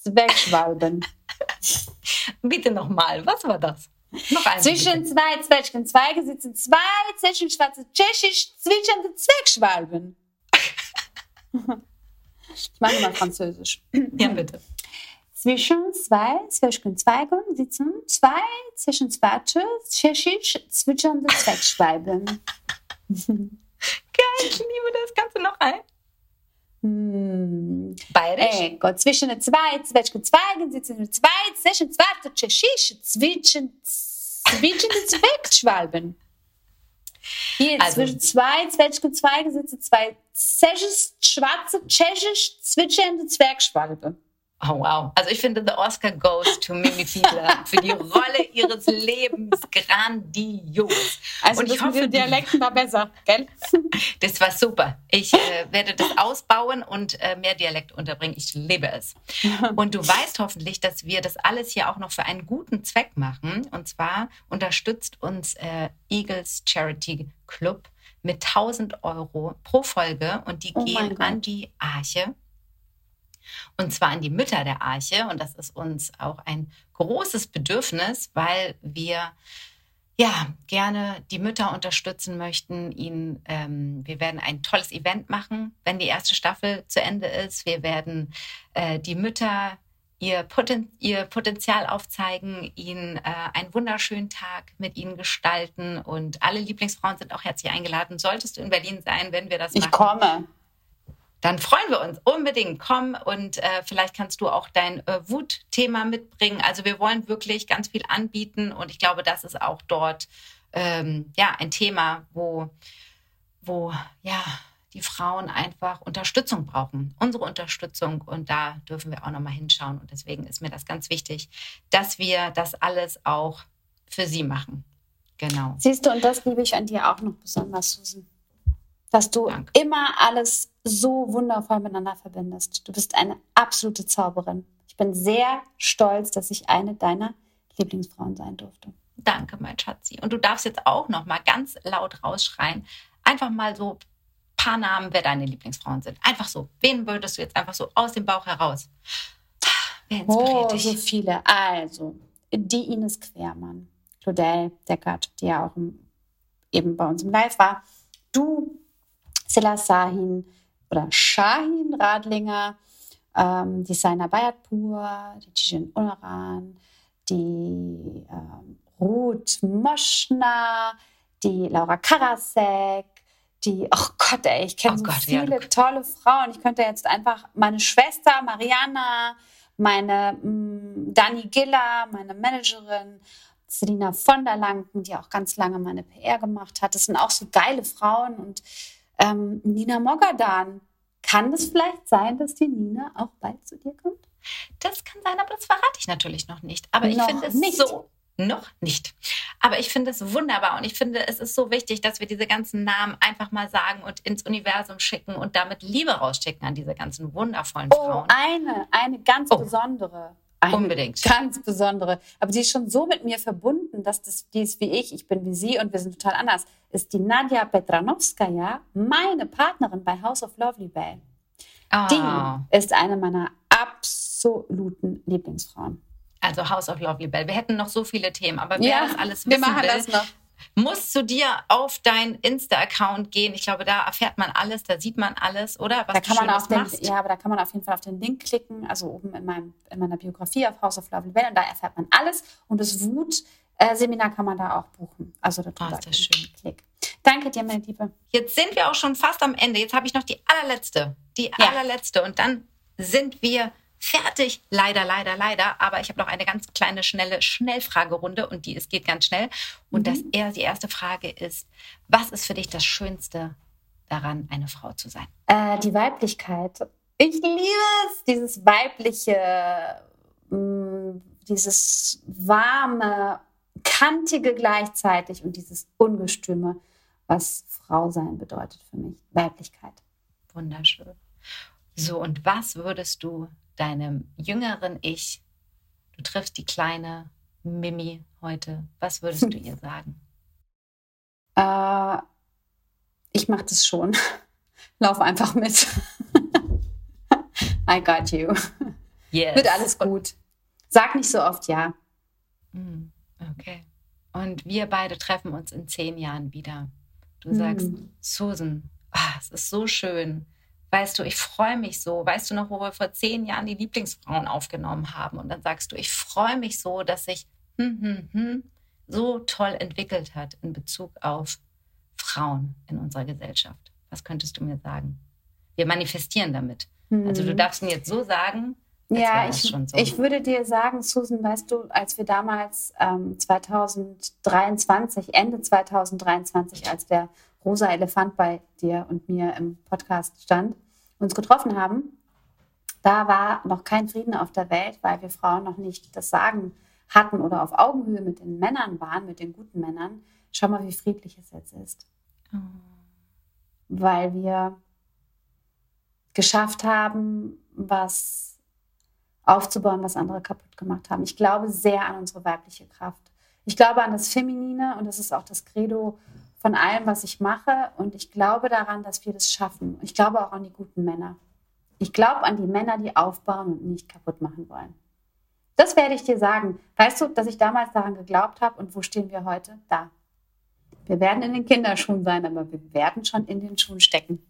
Zwergschwalben. [laughs] bitte nochmal, was war das? Noch einmal, Zwischen bitte. zwei Zwetschgenzweigen sitzen zwei zwetschgenschwarze tschechisch zwitschernde Zwergschwalben. [laughs] Ich meine mal Französisch. Ja, bitte. Zwischen zwei Zwetschgenzweigen sitzen zwei zwischen Zwischenzwarte tschechisch zwitschernde Zweckschwalben. Geil, ich liebe das. Kannst du noch ein? Hm. Bayerisch? Ecco, zwischen zwei Zwetschgenzweigen sitzen zwei zwischen Zwischenzwarte tschechisch zwitschernde Zweckschwalben. Hier also, zwischen zwei Zwetschgenzweigen sitzen zwei tschechisch, schwarze, tschechisch zwitschernde Zwergschwalbe. Oh wow. Also ich finde, The Oscar goes to Mimi Fiedler [laughs] für die Rolle ihres Lebens grandios. Also und ich hoffe, die Dialekten war besser, gell? [laughs] Das war super. Ich äh, werde das ausbauen und äh, mehr Dialekt unterbringen. Ich liebe es. [laughs] Und du weißt hoffentlich, dass wir das alles hier auch noch für einen guten Zweck machen. Und zwar unterstützt uns äh, Eagles Charity Club mit 1000 Euro pro Folge und die oh gehen an die Arche und zwar an die Mütter der Arche. Und das ist uns auch ein großes Bedürfnis, weil wir ja gerne die Mütter unterstützen möchten. Ihnen, ähm, wir werden ein tolles Event machen, wenn die erste Staffel zu Ende ist. Wir werden äh, die Mütter ihr, Poten ihr Potenzial aufzeigen, ihnen äh, einen wunderschönen Tag mit ihnen gestalten. Und alle Lieblingsfrauen sind auch herzlich eingeladen. Solltest du in Berlin sein, wenn wir das machen? Ich komme dann freuen wir uns unbedingt. Komm und äh, vielleicht kannst du auch dein äh, Wutthema mitbringen. Also wir wollen wirklich ganz viel anbieten und ich glaube, das ist auch dort ähm, ja ein Thema, wo, wo ja die Frauen einfach Unterstützung brauchen, unsere Unterstützung. Und da dürfen wir auch nochmal hinschauen. Und deswegen ist mir das ganz wichtig, dass wir das alles auch für sie machen. Genau. Siehst du, und das liebe ich an dir auch noch besonders, Susan. Dass du Danke. immer alles so wundervoll miteinander verbindest. Du bist eine absolute Zauberin. Ich bin sehr stolz, dass ich eine deiner Lieblingsfrauen sein durfte. Danke, mein Schatzi. Und du darfst jetzt auch noch mal ganz laut rausschreien. Einfach mal so paar Namen, wer deine Lieblingsfrauen sind. Einfach so. Wen würdest du jetzt einfach so aus dem Bauch heraus? Wer inspiriert oh, dich? so viele. Also, die Ines Quermann, Claudel Deckert, die ja auch eben bei uns im Live war. Du, Silla Sahin oder Shahin Radlinger, ähm, die Saina Bayatpur, die Jijin Unaran, die ähm, Ruth Moschner, die Laura Karasek, die, oh Gott, ey, ich kenne oh so Gott, viele ja, tolle Frauen. Ich könnte jetzt einfach meine Schwester Mariana, meine mh, mm, Dani Giller, meine Managerin, Selina von der Lanken, die auch ganz lange meine PR gemacht hat. Das sind auch so geile Frauen und ähm, Nina Mogadan. Kann es vielleicht sein, dass die Nina auch bald zu dir kommt? Das kann sein, aber das verrate ich natürlich noch nicht. Aber ich finde es nicht. so noch nicht. Aber ich finde es wunderbar und ich finde, es ist so wichtig, dass wir diese ganzen Namen einfach mal sagen und ins Universum schicken und damit Liebe rausschicken an diese ganzen wundervollen oh, Frauen. Eine, eine ganz oh. besondere. Eine Unbedingt. Ganz besondere. Aber die ist schon so mit mir verbunden, dass das, die ist wie ich, ich bin wie sie und wir sind total anders. Ist die Nadja Petranowskaja, meine Partnerin bei House of Lovely Bell. Oh. Die ist eine meiner absoluten Lieblingsfrauen. Also House of Lovely Bell. Wir hätten noch so viele Themen, aber wer ja, das alles wissen wir machen will, das noch. muss zu dir auf deinen Insta-Account gehen. Ich glaube, da erfährt man alles, da sieht man alles, oder? Was da kann man auf den, Ja, aber da kann man auf jeden Fall auf den Link klicken, also oben in, meinem, in meiner Biografie auf House of Lovely Bell und da erfährt man alles. Und das Wut-Seminar kann man da auch buchen. Also da oh, ist das schön. Klick. Danke dir, meine Liebe. Jetzt sind wir auch schon fast am Ende. Jetzt habe ich noch die allerletzte. Die ja. allerletzte. Und dann sind wir fertig. Leider, leider, leider. Aber ich habe noch eine ganz kleine, schnelle Schnellfragerunde und die es geht ganz schnell. Und mhm. das, die erste Frage ist, was ist für dich das Schönste daran, eine Frau zu sein? Äh, die Weiblichkeit. Ich liebe es, dieses weibliche, mh, mm, dieses warme, kantige gleichzeitig und dieses ungestüme, was Frau sein bedeutet für mich. Weiblichkeit. Wunderschön. So, und was würdest du deinem jüngeren Ich, du triffst die kleine Mimi heute, was würdest du ihr [laughs] sagen? Äh, ich mache das schon. [laughs] Lauf einfach mit. [laughs] I got you. Yes. Wird alles gut. Sag nicht so oft ja. Mm, okay. Und wir beide treffen uns in zehn Jahren wieder. Du sagst, mm. Susan, oh, es ist so schön, weißt du, ich freue mich so. Weißt du noch, wo wir vor zehn Jahren die Lieblingsfrauen aufgenommen haben? Und dann sagst du, ich freue mich so, dass sich hm, hm, hm, so toll entwickelt hat in Bezug auf Frauen in unserer Gesellschaft. Was könntest du mir sagen? Wir manifestieren damit. Mhm. Also du hm. darfst mir jetzt so sagen. Ja, ich, so. ich würde dir sagen, Susan, weißt du, als wir damals ähm, 2023, Ende 2023, als der rosa Elefant bei dir und mir im Podcast stand, uns getroffen haben, da war noch kein Frieden auf der Welt, weil wir Frauen noch nicht das Sagen hatten oder auf Augenhöhe mit den Männern waren, mit den guten Männern. Schau mal, wie friedlich es jetzt ist. Oh. Weil wir geschafft haben, was aufzubauen, was andere kaputt gemacht haben. Ich glaube sehr an unsere weibliche Kraft. Ich glaube an das Feminine und das ist auch das Credo von allem, was ich mache. Und ich glaube daran, dass wir das schaffen. Ich glaube auch an die guten Männer. Ich glaube an die Männer, die aufbauen und nicht kaputt machen wollen. Das werde ich dir sagen. Weißt du, dass ich damals daran geglaubt habe und wo stehen wir heute? Da. Wir werden in den Kinderschuhen sein, aber wir werden schon in den Schuhen stecken.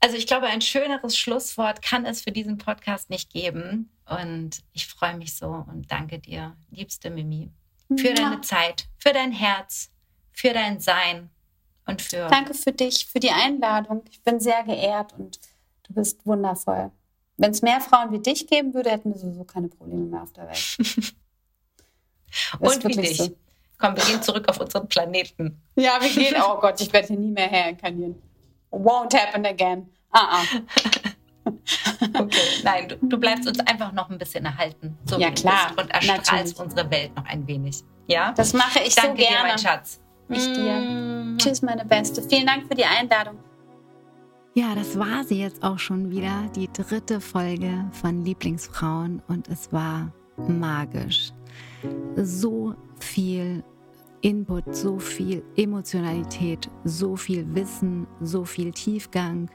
Also ich glaube, ein schöneres Schlusswort kann es für diesen Podcast nicht geben. Und ich freue mich so und danke dir, liebste Mimi, für deine Zeit, für dein Herz, für dein Sein und für. Danke für dich, für die Einladung. Ich bin sehr geehrt und du bist wundervoll. Wenn es mehr Frauen wie dich geben würde, hätten wir sowieso keine Probleme mehr auf der Welt. [laughs] und wie dich. So. Komm, wir gehen zurück auf unseren Planeten. [laughs] Ja, wir gehen. Oh Gott, ich werde hier nie mehr herinkarnieren. Won't happen again. Uh -uh. [laughs] Okay, nein, du, du, bleibst uns einfach noch ein bisschen erhalten. So ja, klar. und erstrahlst natürlich. unsere Welt noch ein wenig. Ja? Das mache ich Danke so gerne. Dir, mein Schatz. Ich dir. Mm. Tschüss, meine Beste. Vielen Dank für die Einladung. Ja, das war sie jetzt auch schon wieder, die dritte Folge von Lieblingsfrauen und es war magisch. So viel Input, so viel Emotionalität, so viel Wissen, so viel Tiefgang.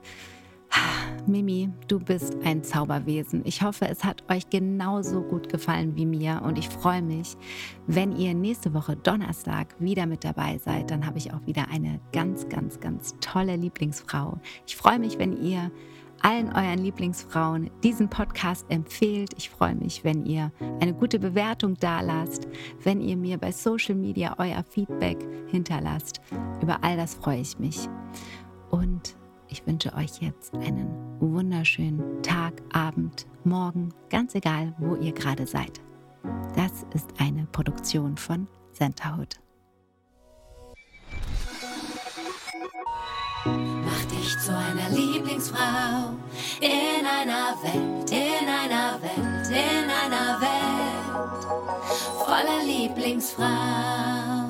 Mimi, du bist ein Zauberwesen. Ich hoffe, es hat euch genauso gut gefallen wie mir und ich freue mich, wenn ihr nächste Woche Donnerstag wieder mit dabei seid. Dann habe ich auch wieder eine ganz, ganz, ganz tolle Lieblingsfrau. Ich freue mich, wenn ihr allen euren Lieblingsfrauen diesen Podcast empfehlt. Ich freue mich, wenn ihr eine gute Bewertung dalasst, wenn ihr mir bei Social Media euer Feedback hinterlasst. Über all das freue ich mich. Und ich wünsche euch jetzt einen wunderschönen Tag, Abend, Morgen, ganz egal, wo ihr gerade seid. Das ist eine Produktion von Centerhood. Mach dich zu einer Lieblingsfrau in einer Welt, in einer Welt, in einer Welt voller Lieblingsfrau.